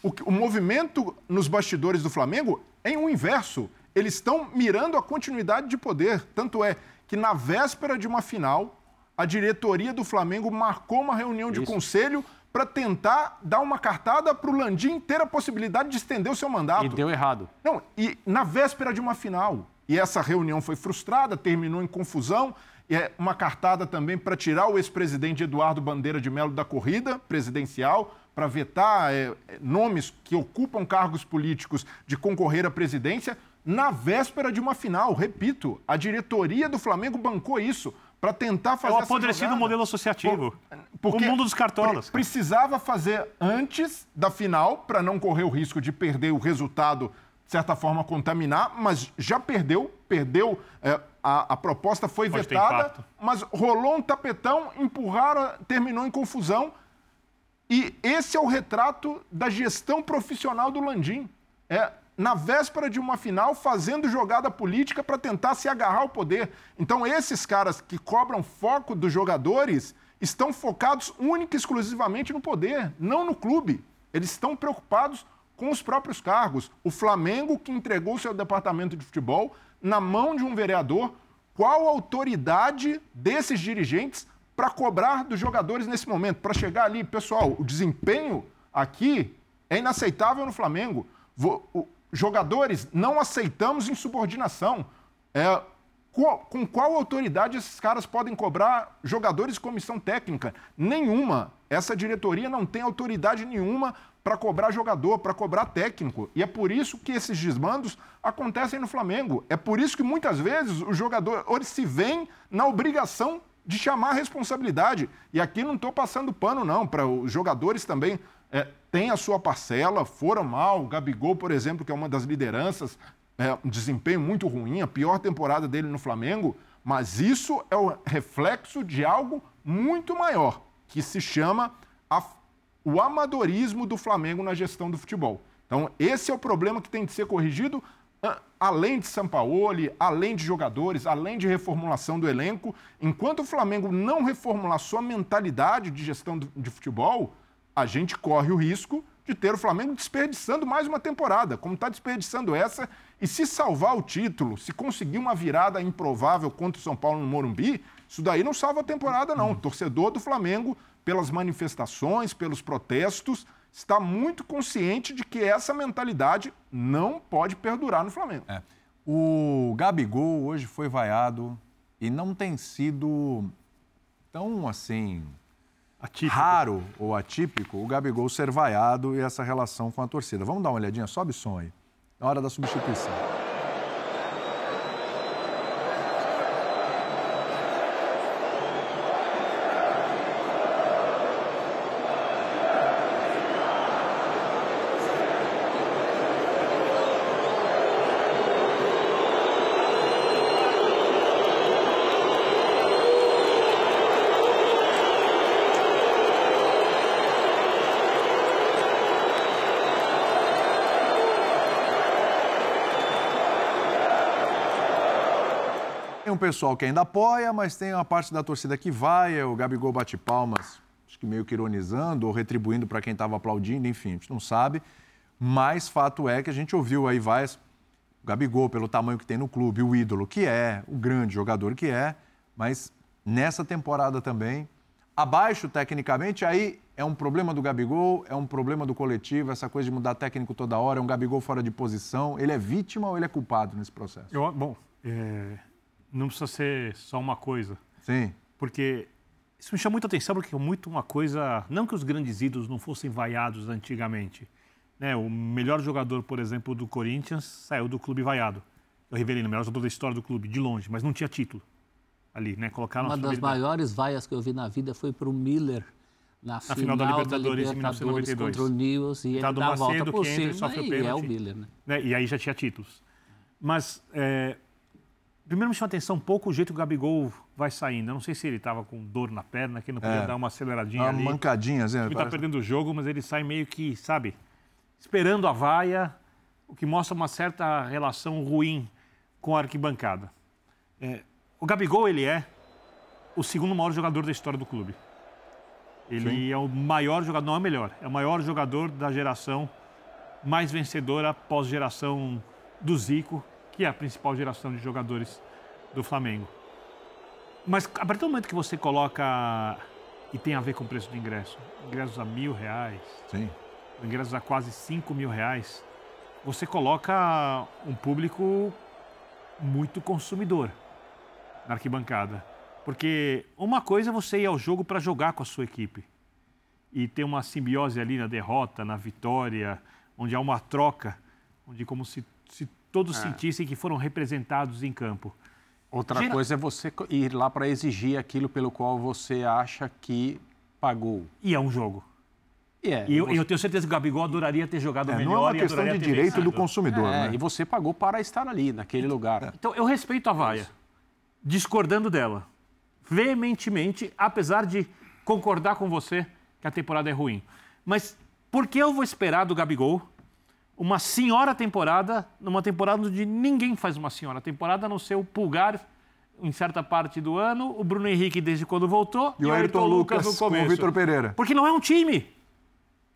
o, o movimento nos bastidores do Flamengo é o inverso. Eles estão mirando a continuidade de poder. Tanto é que na véspera de uma final, a diretoria do Flamengo marcou uma reunião de isso. conselho para tentar dar uma cartada para o Landim ter a possibilidade de estender o seu mandato. E deu errado. Não, e na véspera de uma final. E essa reunião foi frustrada, terminou em confusão. E é uma cartada também para tirar o ex-presidente Eduardo Bandeira de Melo da corrida presidencial, para vetar é, nomes que ocupam cargos políticos de concorrer à presidência, na véspera de uma final. Repito, a diretoria do Flamengo bancou isso para tentar fazer. É o apodrecido modelo associativo. Porque o mundo dos cartolas. Precisava fazer antes da final, para não correr o risco de perder o resultado, de certa forma, contaminar, mas já perdeu, perdeu. É, a, a, proposta foi Pode vetada, mas rolou um tapetão, empurraram, terminou em confusão. E esse é o retrato da gestão profissional do Landim. É, na véspera de uma final, fazendo jogada política para tentar se agarrar ao poder. Então, esses caras que cobram foco dos jogadores estão focados única e exclusivamente no poder, não no clube. Eles estão preocupados com os próprios cargos. O Flamengo, que entregou seu departamento de futebol na mão de um vereador, qual a autoridade desses dirigentes para cobrar dos jogadores nesse momento? Para chegar ali, pessoal, o desempenho aqui é inaceitável no Flamengo. Jogadores, não aceitamos insubordinação. É, com qual autoridade esses caras podem cobrar jogadores de comissão técnica? Nenhuma. Essa diretoria não tem autoridade nenhuma para cobrar jogador, para cobrar técnico. E é por isso que esses desmandos acontecem no Flamengo. É por isso que muitas vezes os jogadores se veem na obrigação de chamar a responsabilidade. E aqui não estou passando pano, não, para os jogadores também. É, tem a sua parcela, foram mal. O Gabigol, por exemplo, que é uma das lideranças, é, um desempenho muito ruim, a pior temporada dele no Flamengo, mas isso é o reflexo de algo muito maior, que se chama a, o amadorismo do Flamengo na gestão do futebol. Então, esse é o problema que tem de ser corrigido, além de Sampaoli, além de jogadores, além de reformulação do elenco. Enquanto o Flamengo não reformular sua mentalidade de gestão de futebol, a gente corre o risco de ter o Flamengo desperdiçando mais uma temporada, como está desperdiçando essa. E se salvar o título, se conseguir uma virada improvável contra o São Paulo no Morumbi, isso daí não salva a temporada, não. O torcedor do Flamengo, pelas manifestações, pelos protestos, está muito consciente de que essa mentalidade não pode perdurar no Flamengo. É. O Gabigol hoje foi vaiado e não tem sido tão assim atípico. raro ou atípico o Gabigol ser vaiado e essa relação com a torcida. Vamos dar uma olhadinha, sobe som aí. Na hora da substituição. Tem um pessoal que ainda apoia, mas tem uma parte da torcida que vai. O Gabigol bate palmas, acho que meio que ironizando ou retribuindo para quem estava aplaudindo, enfim, a gente não sabe. Mas fato é que a gente ouviu aí várias. O Gabigol, pelo tamanho que tem no clube, o ídolo que é, o grande jogador que é, mas nessa temporada também, abaixo tecnicamente, aí é um problema do Gabigol, é um problema do coletivo, essa coisa de mudar técnico toda hora, é um Gabigol fora de posição. Ele é vítima ou ele é culpado nesse processo? Eu, bom, é, não precisa ser só uma coisa. Sim. Porque isso me chama muita atenção, porque é muito uma coisa. Não que os grandes ídolos não fossem vaiados antigamente. Né? O melhor jogador, por exemplo, do Corinthians saiu do clube vaiado. Eu revelei, o melhor jogador da história do clube, de longe, mas não tinha título ali, né? Colocaram Uma das maiores vaias que eu vi na vida foi para o Miller na, na final, final, da Libertadores, da Libertadores em 1992. contra o Nils e tá ele dá a volta por cima e é o Miller, né? né? E aí já tinha títulos. Mas é, Primeiro me chama a atenção um pouco o jeito que o Gabigol vai saindo. Eu não sei se ele estava com dor na perna, que não podia é. dar uma aceleradinha uma ali. mancadinha, assim. Ele está perdendo o jogo, mas ele sai meio que, sabe, esperando a vaia, o que mostra uma certa relação ruim com a arquibancada. É, o Gabigol, ele é o segundo maior jogador da história do clube. Ele Sim. é o maior jogador, não é o melhor, é o maior jogador da geração mais vencedora pós-geração do Zico que é a principal geração de jogadores do Flamengo. Mas a partir do momento que você coloca e tem a ver com o preço do ingresso, ingressos a mil reais, Sim. ingressos a quase cinco mil reais, você coloca um público muito consumidor na arquibancada. Porque uma coisa é você ir ao jogo para jogar com a sua equipe e ter uma simbiose ali na derrota, na vitória, onde há uma troca, onde como se, se todos é. sentissem que foram representados em campo. Outra coisa é você ir lá para exigir aquilo pelo qual você acha que pagou. E é um jogo. Yeah, é, e eu, você... eu, tenho certeza que o Gabigol adoraria ter jogado é, melhor. Não é uma questão de direito vencido. do consumidor, é, né? E você pagou para estar ali, naquele lugar. Então, eu respeito a vaia, discordando dela, veementemente, apesar de concordar com você que a temporada é ruim. Mas por que eu vou esperar do Gabigol uma senhora temporada, numa temporada onde ninguém faz uma senhora temporada, a não ser o Pulgar em certa parte do ano, o Bruno Henrique desde quando voltou e, e o Ayrton Lucas, Lucas no começo. com o Vitor Pereira. Porque não é um time.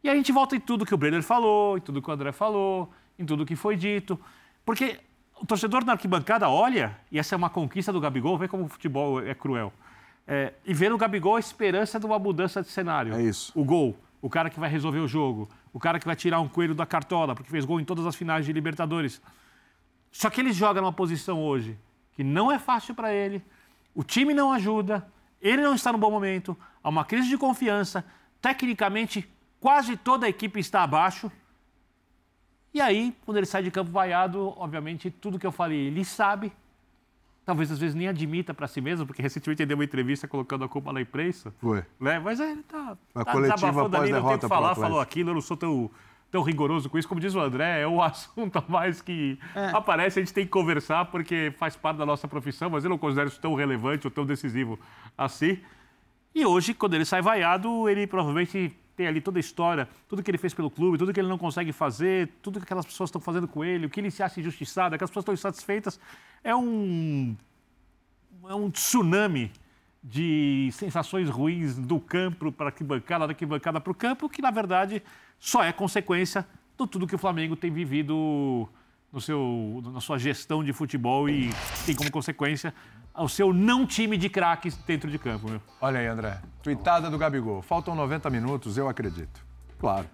E a gente volta em tudo que o Brenner falou, em tudo que o André falou, em tudo que foi dito. Porque o torcedor na arquibancada olha, e essa é uma conquista do Gabigol, vê como o futebol é cruel. É, e vê no Gabigol a esperança de uma mudança de cenário. É isso. O gol, o cara que vai resolver o jogo, o cara que vai tirar um coelho da cartola, porque fez gol em todas as finais de Libertadores. Só que ele joga numa posição hoje que não é fácil para ele, o time não ajuda, ele não está no bom momento, há uma crise de confiança, tecnicamente quase toda a equipe está abaixo. E aí, quando ele sai de campo vaiado, obviamente, tudo que eu falei, ele sabe, talvez às vezes nem admita para si mesmo, porque recentemente ele deu uma entrevista colocando a culpa na imprensa. Foi. Né? Mas ele tá, A tá coletiva desabafando ali, não tem o que falar, falou aquilo, eu não sou tão, tão rigoroso com isso. Como diz o André, é um assunto a mais que É. aparece, a gente tem que conversar, porque faz parte da nossa profissão, mas eu não considero isso tão relevante ou tão decisivo assim. E hoje, quando ele sai vaiado, ele provavelmente tem ali toda a história, tudo que ele fez pelo clube, tudo que ele não consegue fazer, tudo que aquelas pessoas estão fazendo com ele, o que ele se acha injustiçado, aquelas pessoas estão insatisfeitas. É um, é um tsunami de sensações ruins do campo para a arquibancada, da arquibancada para o campo, que na verdade só é consequência de tudo que o Flamengo tem vivido no seu, na sua gestão de futebol e tem como consequência o seu não time de craques dentro de campo. Meu. Olha aí, André. Tuitada do Gabigol. Faltam 90 minutos, eu acredito. Claro.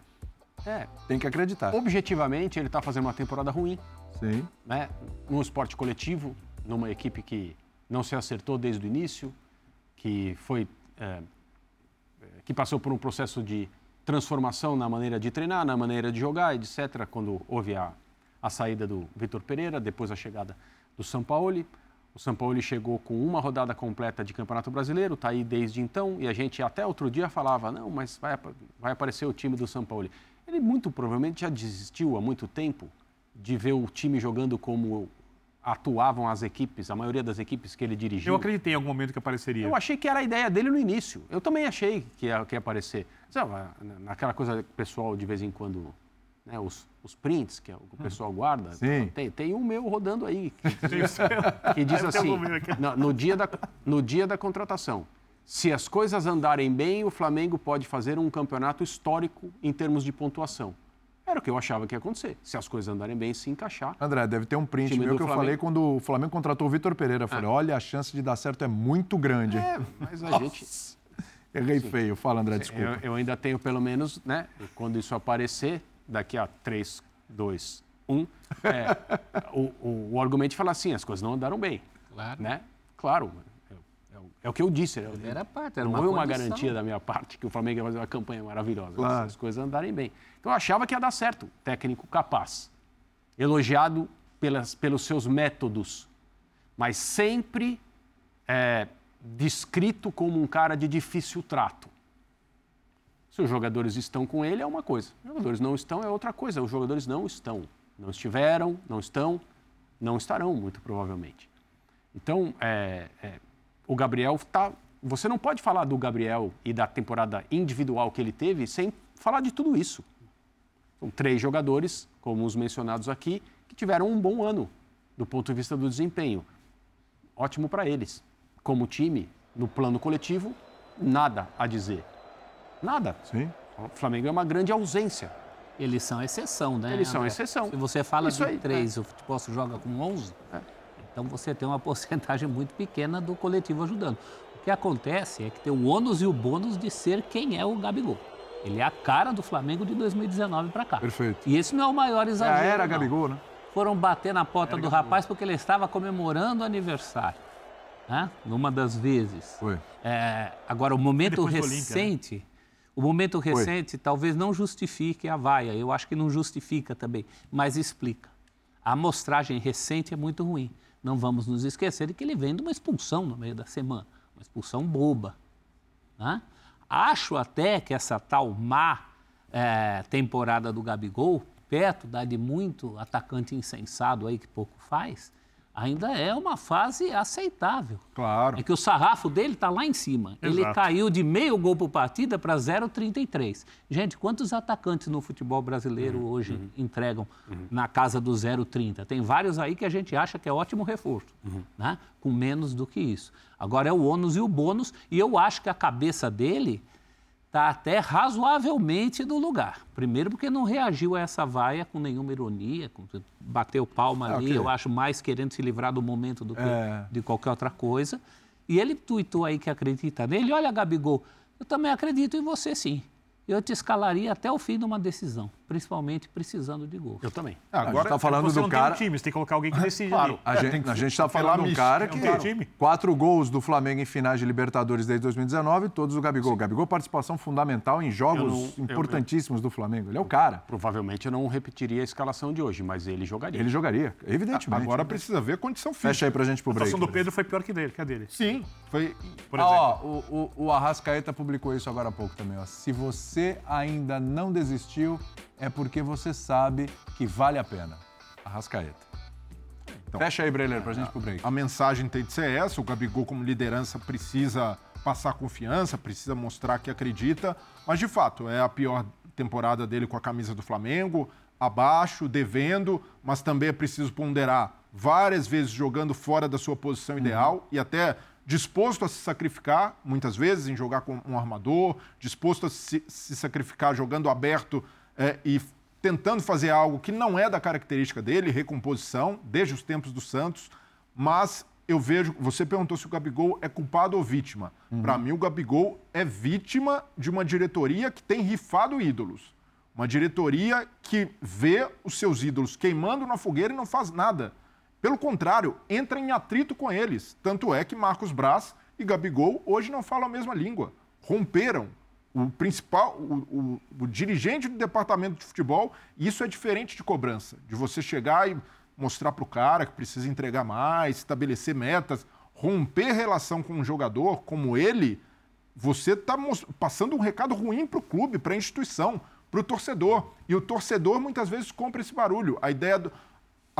É, Tem que acreditar. objetivamente, ele está fazendo uma temporada ruim. Sim. né, num esporte coletivo, numa equipe que não se acertou desde o início, que foi é, que passou por um processo de transformação na maneira de treinar, na maneira de jogar, etc. Quando houve a, a saída do Vitor Pereira, depois a chegada do Sampaoli. O Sampaoli chegou com uma rodada completa de Campeonato Brasileiro, está aí desde então, e a gente até outro dia falava, não, mas vai, vai aparecer o time do Sampaoli. Ele muito provavelmente já desistiu há muito tempo de ver o time jogando como atuavam as equipes, a maioria das equipes que ele dirigiu. Eu acreditei em algum momento que apareceria. Eu achei que era a ideia dele no início. Eu também achei que ia, que ia aparecer. Sabe, naquela coisa pessoal, de vez em quando, né, os, os prints que o pessoal guarda. Sim. Tem, tem um meu rodando aí, que diz, que diz assim, no, no dia da, no dia da contratação, se as coisas andarem bem, o Flamengo pode fazer um campeonato histórico em termos de pontuação. Era o que eu achava que ia acontecer. Se as coisas andarem bem, se encaixar. André, deve ter um print meu que eu Flamengo. falei quando o Flamengo contratou o Vitor Pereira. Eu falei, olha, a chance de dar certo é muito grande. É, mas a gente... Errei feio. Fala, André, desculpa. Eu, eu ainda tenho pelo menos, né? Quando isso aparecer, daqui a 3, 2, 1, é, o, o, o argumento fala assim, as coisas não andaram bem. Claro. Né? Claro, é, é o- é o que eu disse. né? Era parte, era não foi uma condição. garantia da minha parte que o Flamengo ia fazer uma campanha maravilhosa. Claro. Se as coisas andarem bem. Então eu achava que ia dar certo. Técnico capaz. Elogiado pelas, pelos seus métodos, mas sempre é, descrito como um cara de difícil trato. Os jogadores estão com ele, é uma coisa. Os jogadores não estão, é outra coisa. Os jogadores não estão. Não estiveram, não estão, não estarão, muito provavelmente. Então, é, é, o Gabriel está. Você não pode falar do Gabriel e da temporada individual que ele teve sem falar de tudo isso. São três jogadores, como os mencionados aqui, que tiveram um bom ano do ponto de vista do desempenho. Ótimo para eles. Como time, no plano coletivo, nada a dizer. Nada. Sim. O Flamengo é uma grande ausência. Eles são exceção, né? Eles são André? exceção. Se você fala Isso de aí, três, o futebol se joga com 11, É. então você tem uma porcentagem muito pequena do coletivo ajudando. O que acontece é que tem o ônus e o bônus de ser quem é o Gabigol. Ele é a cara do Flamengo de 2019 para cá. Perfeito. E esse não é o maior É exagero. a era não. Gabigol, né? Foram bater na porta do rapaz porque ele estava comemorando o aniversário. Né? Numa das vezes. Foi. É, agora, o momento do Olímpia, né? O momento recente talvez não justifique a vaia. Eu acho que não justifica também, mas explica. A amostragem recente é muito ruim. Não vamos nos esquecer de que ele vem de uma expulsão no meio da semana, uma expulsão boba. né? Acho até que essa tal má eh, temporada do Gabigol, perto da de muito atacante insensado aí que pouco faz, ainda é uma fase aceitável. Claro. É que o sarrafo dele está lá em cima. Ele Exato. caiu de meio gol por partida para 0,33. Gente, quantos atacantes no futebol brasileiro Uhum. hoje entregam na casa do 0,30? Tem vários aí que a gente acha que é ótimo reforço, Uhum. né? com menos do que isso. Agora é o ônus e o bônus, e eu acho que a cabeça dele está até razoavelmente no lugar. Primeiro porque não reagiu a essa vaia com nenhuma ironia, com, bateu palma Ah, ali, ok. eu acho mais querendo se livrar do momento do que É. de qualquer outra coisa. E ele tuitou aí que acredita nele. Olha, Gabigol, eu também acredito em você sim. Eu te escalaria até o fim de uma decisão. Principalmente precisando de gols. Eu também. É, a gente agora tá falando do tem cara. um time, você tem que colocar alguém que decide Claro, ali. a É, gente, a gente tá tem que falando de um cara que tem time. quatro gols do Flamengo em finais de Libertadores desde 2019, todos do Gabigol. Gabigol participação fundamental em jogos Eu não- eu- importantíssimos do Flamengo. Ele é o cara. Provavelmente eu não repetiria a escalação de hoje, mas ele jogaria. Ele jogaria, evidentemente. Agora precisa ver a condição física. Fecha aí pra gente pro A break. situação do Pedro foi pior que dele, que a dele. Sim, foi. Por Ah, exemplo. ó, o, o, o Arrascaeta publicou isso agora há pouco também. Ó. Se você ainda não desistiu, é porque você sabe que vale a pena. Arrascaeta. Fecha aí, Breler, pra gente ir pro break. A mensagem tem de ser essa: o Gabigol, como liderança, precisa passar confiança, precisa mostrar que acredita. Mas, de fato, é a pior temporada dele com a camisa do Flamengo, abaixo, devendo, mas também é preciso ponderar várias vezes jogando fora da sua posição ideal e até disposto a se sacrificar, muitas vezes, em jogar com um armador, disposto a se, se sacrificar jogando aberto é, e tentando fazer algo que não é da característica dele, recomposição, desde os tempos do Santos, mas eu vejo, você perguntou se o Gabigol é culpado ou vítima. Para mim, o Gabigol é vítima de uma diretoria que tem rifado ídolos. Uma diretoria que vê os seus ídolos queimando na fogueira e não faz nada. Pelo contrário, entra em atrito com eles. Tanto é que Marcos Braz e Gabigol hoje não falam a mesma língua. Romperam. O principal, o, o- o dirigente do departamento de futebol, isso é diferente de cobrança. De você chegar e mostrar para o cara que precisa entregar mais, estabelecer metas, romper relação com um jogador como ele, você está passando um recado ruim para o clube, para a instituição, para o torcedor. E o torcedor muitas vezes compra esse barulho. A ideia do.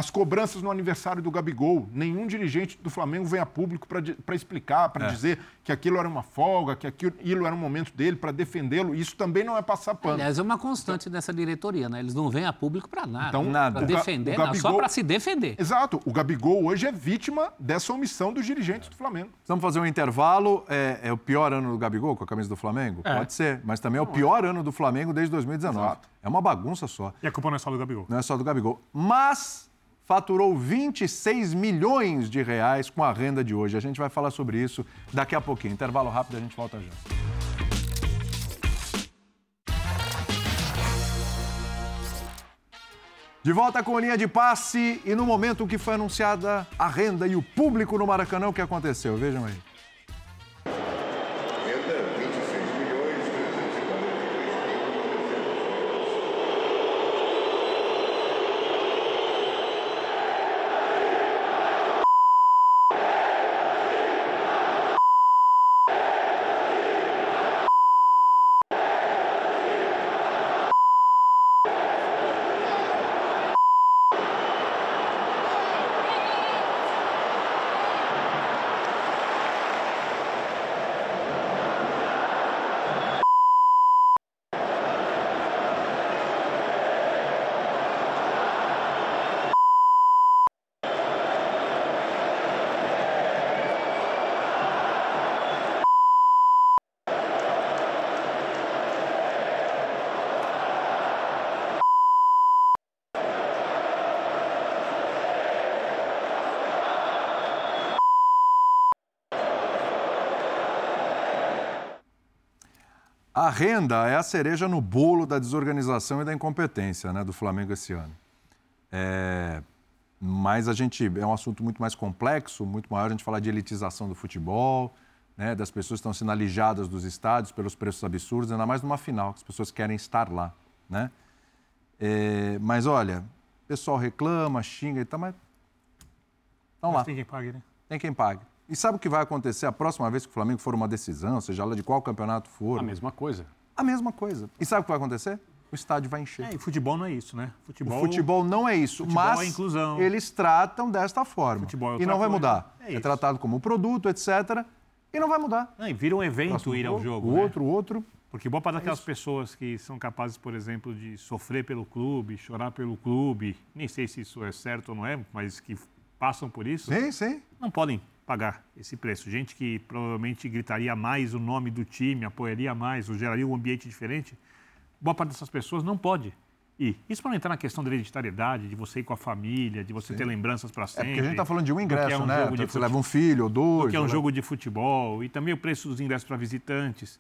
As cobranças no aniversário do Gabigol, nenhum dirigente do Flamengo vem a público para explicar, para dizer que aquilo era uma folga, que aquilo era um momento dele, para defendê-lo. Isso também não é passar pano. Aliás, é uma constante dessa diretoria, né? Eles não vêm a público para nada. Então, nada. Para defender, o não, só Gabigol- para se defender. Exato. O Gabigol hoje é vítima dessa omissão dos dirigentes do Flamengo. Vamos fazer um intervalo. É, é o pior ano do Gabigol com a camisa do Flamengo? Pode ser, mas também é o pior ano do Flamengo desde 2019. Exato. É uma bagunça só. E a culpa não é só do Gabigol. Não é só do Gabigol. Mas faturou 26 milhões de reais com a renda de hoje. A gente vai falar sobre isso daqui a pouquinho. Intervalo rápido, a gente volta já. De volta com linha de passe e no momento que foi anunciada a renda e o público no Maracanã, o que aconteceu? Vejam aí. Renda 26 milhões 343 A renda é a cereja no bolo da desorganização e da incompetência né, do Flamengo esse ano. É, mas a gente é um assunto muito mais complexo, muito maior a gente falar de elitização do futebol, né, das pessoas que estão sendo alijadas dos estádios pelos preços absurdos, ainda mais numa final, que as pessoas querem estar lá. Né? É, mas olha, o pessoal reclama, xinga e tal, mas. Vamos lá. Mas tem quem pague, né? Tem quem pague. E sabe o que vai acontecer a próxima vez que o Flamengo for uma decisão, seja lá de qual campeonato for? A mesma coisa. A mesma coisa. E sabe o que vai acontecer? O estádio vai encher. É, e futebol não é isso, né? o Futebol, futebol não é isso, futebol mas é inclusão. eles tratam desta forma. Futebol é e não vai coisa. mudar. É É, tratado como produto, etc. E não vai mudar. Não, e vira um evento Próximo ir ao jogo. O né? outro, o outro. Porque boa parte daquelas pessoas que são capazes, por exemplo, de sofrer pelo clube, chorar pelo clube, nem sei se isso é certo ou não é, mas que passam por isso, Sim, sim. não podem pagar esse preço. Gente que provavelmente gritaria mais o nome do time, apoiaria mais, ou geraria um ambiente diferente, boa parte dessas pessoas não pode ir. Isso para não entrar na questão da hereditariedade, de você ir com a família, de você ter lembranças para É sempre. porque a gente está falando de um ingresso, é um né? jogo de Você leva um filho ou dois. do que é um ou jogo de futebol e também o preço dos ingressos para visitantes.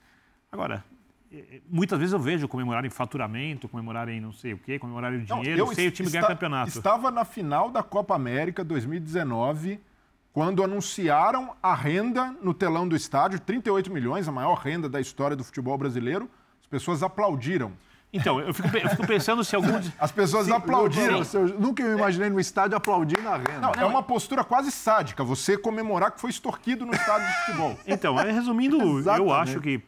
Agora, eh, muitas vezes eu vejo comemorarem faturamento, comemorarem não sei o quê, comemorarem o Não, dinheiro, sem o time ganhar campeonato. Estava na final da Copa América 2019, quando anunciaram a renda no telão do estádio, 38 milhões, a maior renda da história do futebol brasileiro. As pessoas aplaudiram. Então, eu fico, eu fico pensando se algum. As pessoas aplaudiram. Eu nunca me imaginei no estádio aplaudindo a renda. Não, é uma postura quase sádica, você comemorar que foi extorquido no estádio de futebol. Então, é, resumindo, eu acho que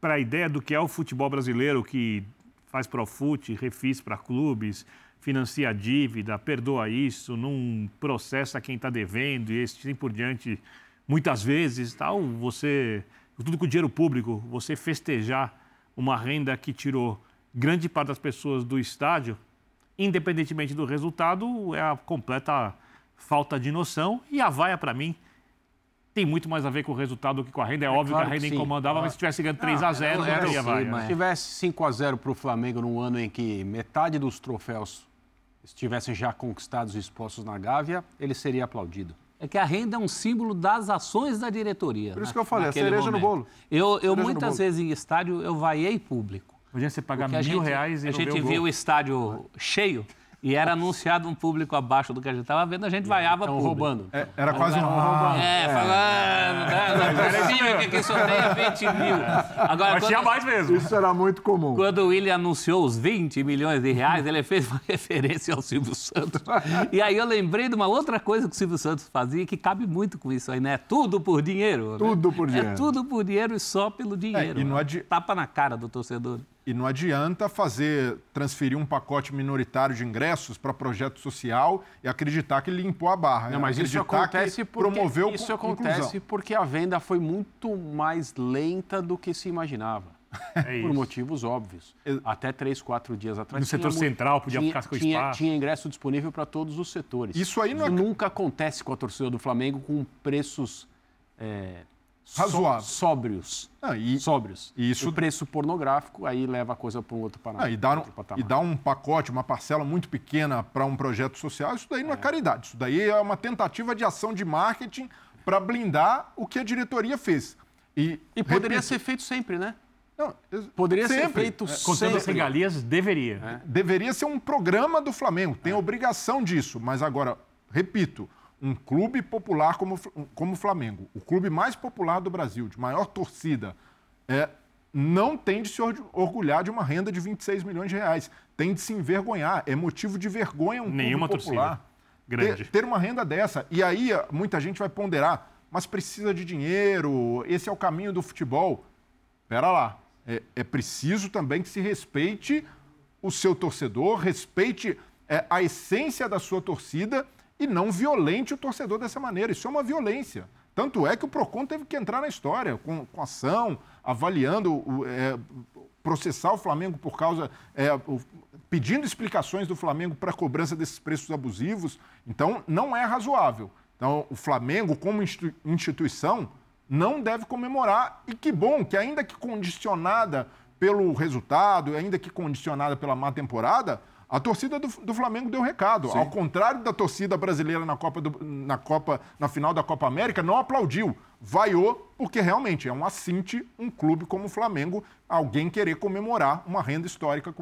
para a ideia do que é o futebol brasileiro, que faz profute, refis para clubes, financia a dívida, perdoa isso, não processa quem está devendo e assim por diante, muitas vezes, tal, você, tudo com dinheiro público, você festejar uma renda que tirou grande parte das pessoas do estádio, independentemente do resultado, é a completa falta de noção. E a vaia, para mim, tem muito mais a ver com o resultado do que com a renda. É, óbvio claro que a renda que incomodava, mas se tivesse ganhando 3 a 0 não teria vaia. Se tivesse 5 a 0 para o Flamengo num ano em que metade dos troféus estivessem já conquistados e expostos na Gávea, ele seria aplaudido. É que a renda é um símbolo das ações da diretoria. Por isso na- que eu falei, a cereja no momento. bolo. Eu, eu no muitas bolo. vezes em estádio, eu vaiei público. Podia você pagar mil gente, reais e a gente viu o estádio cheio e era anunciado um público abaixo do que a gente estava vendo, a gente vaiava Estão público. roubando. É, era quase um. Ah, É, falando, né? não é possível que quem sorteia 20 mil. Agora, Mas tinha mais mesmo. Isso era muito comum. quando o William anunciou os 20 milhões de reais, ele fez uma referência ao Silvio Santos. E aí eu lembrei de uma outra coisa que o Silvio Santos fazia que cabe muito com isso aí, né? Tudo por dinheiro. né? Tudo por É dinheiro. tudo por dinheiro e só pelo dinheiro. É, e não né? adi- Tapa na cara do torcedor. E não adianta fazer transferir um pacote minoritário de ingressos para projeto social e acreditar que limpou a barra. Não, mas isso acontece que porque promoveu isso co- acontece inclusão. porque a venda foi muito mais lenta do que se imaginava. É Por isso. motivos óbvios. Até três, quatro dias atrás. No setor central, podia tinha, ficar com tinha, espaço. tinha ingresso disponível para todos os setores. Isso aí não é- nunca acontece com a torcida do Flamengo com preços é, só- Razoáveis. sóbrios. Ah, e- sóbrios. e isso- O preço pornográfico aí leva a coisa para um outro patamar. Ah, e, dar, um- e dar um pacote, uma parcela muito pequena para um projeto social, isso daí não é caridade. Isso daí é uma tentativa de ação de marketing para blindar o que a diretoria fez. E, E poderia repito, ser feito sempre, né? não, Poderia ser sempre. feito Contando as sempre. regalias, deveria. Deveria ser um programa do Flamengo, tem obrigação disso. Mas agora, repito, um clube popular como, como o Flamengo, o clube mais popular do Brasil, de maior torcida, é, não tem de se or- orgulhar de uma renda de 26 milhões de reais. Tem de se envergonhar. É motivo de vergonha um Nenhuma clube popular. torcida grande. Ter, ter uma renda dessa. E aí eh, muita gente vai ponderar, mas precisa de dinheiro, esse é o caminho do futebol. Pera lá. É, é preciso também que se respeite o seu torcedor, respeite é, a essência da sua torcida e não violente o torcedor dessa maneira. Isso é uma violência. Tanto é que o PROCON teve que entrar na história, com, com ação, avaliando, é, processar o Flamengo por causa. é, o- pedindo explicações do Flamengo para a cobrança desses preços abusivos. Então, não é razoável. Então, o Flamengo, como institu- instituição, não deve comemorar. E que bom que, ainda que condicionada pelo resultado, ainda que condicionada pela má temporada, a torcida do, do Flamengo deu recado. Ao contrário da torcida brasileira na Copa, do- na Copa, na final da Copa América, não aplaudiu, vaiou, porque realmente é um assinte um clube como o Flamengo, alguém querer comemorar uma renda histórica,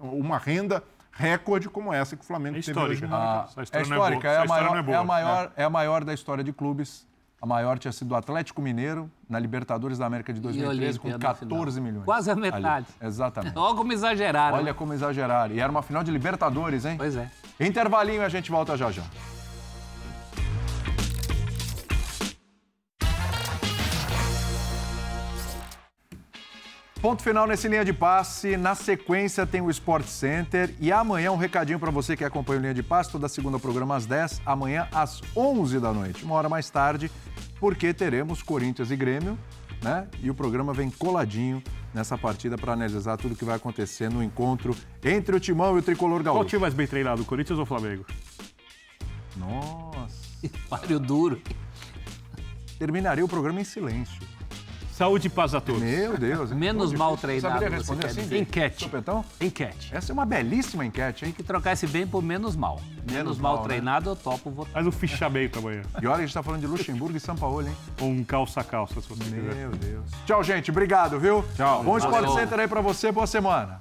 uma renda recorde como essa que o Flamengo É teve hoje histórica. no Maracanã. Essa É história é histórica, boa. é, a maior, é é, a maior, é a maior da história de clubes. A maior tinha sido o Atlético Mineiro na Libertadores da América de 2013 com Olímpia na final. 14 milhões. Quase a Ali. metade. Exatamente. Olha como exageraram. Olha como exageraram. E era uma final de Libertadores, hein? Pois é. Intervalinho e a gente volta já já. Ponto final nesse linha de passe. Na sequência tem o Sport Center. E amanhã um recadinho para você que acompanha o linha de passe. Toda segunda programa às 10, amanhã às 11 da noite. Uma hora mais tarde, porque teremos Corinthians e Grêmio, né? E o programa vem coladinho nessa partida para analisar tudo que vai acontecer no encontro entre o Timão e o Tricolor Qual Gaúcho. time mais bem treinado, Corinthians ou Flamengo? Nossa. Páreo duro. Terminaria o programa em silêncio. Saúde e paz a todos. Meu Deus. hein? Menos Pô, mal treinado, Saberia responder assim? dizer. Enquete. Supetão? Enquete. Essa é uma belíssima enquete, hein? Tem que trocar esse bem por menos mal. Menos, Menos mal, mal, né? treinado, eu topo votar. Faz um fichamento amanhã. E olha, a gente tá falando de Luxemburgo e São Paulo, hein? Ou um calça-calça, se você quiser. Meu Deus. Tchau, gente. Obrigado, viu? Tchau. Bom Sport Valeu. Center aí pra você. Boa semana.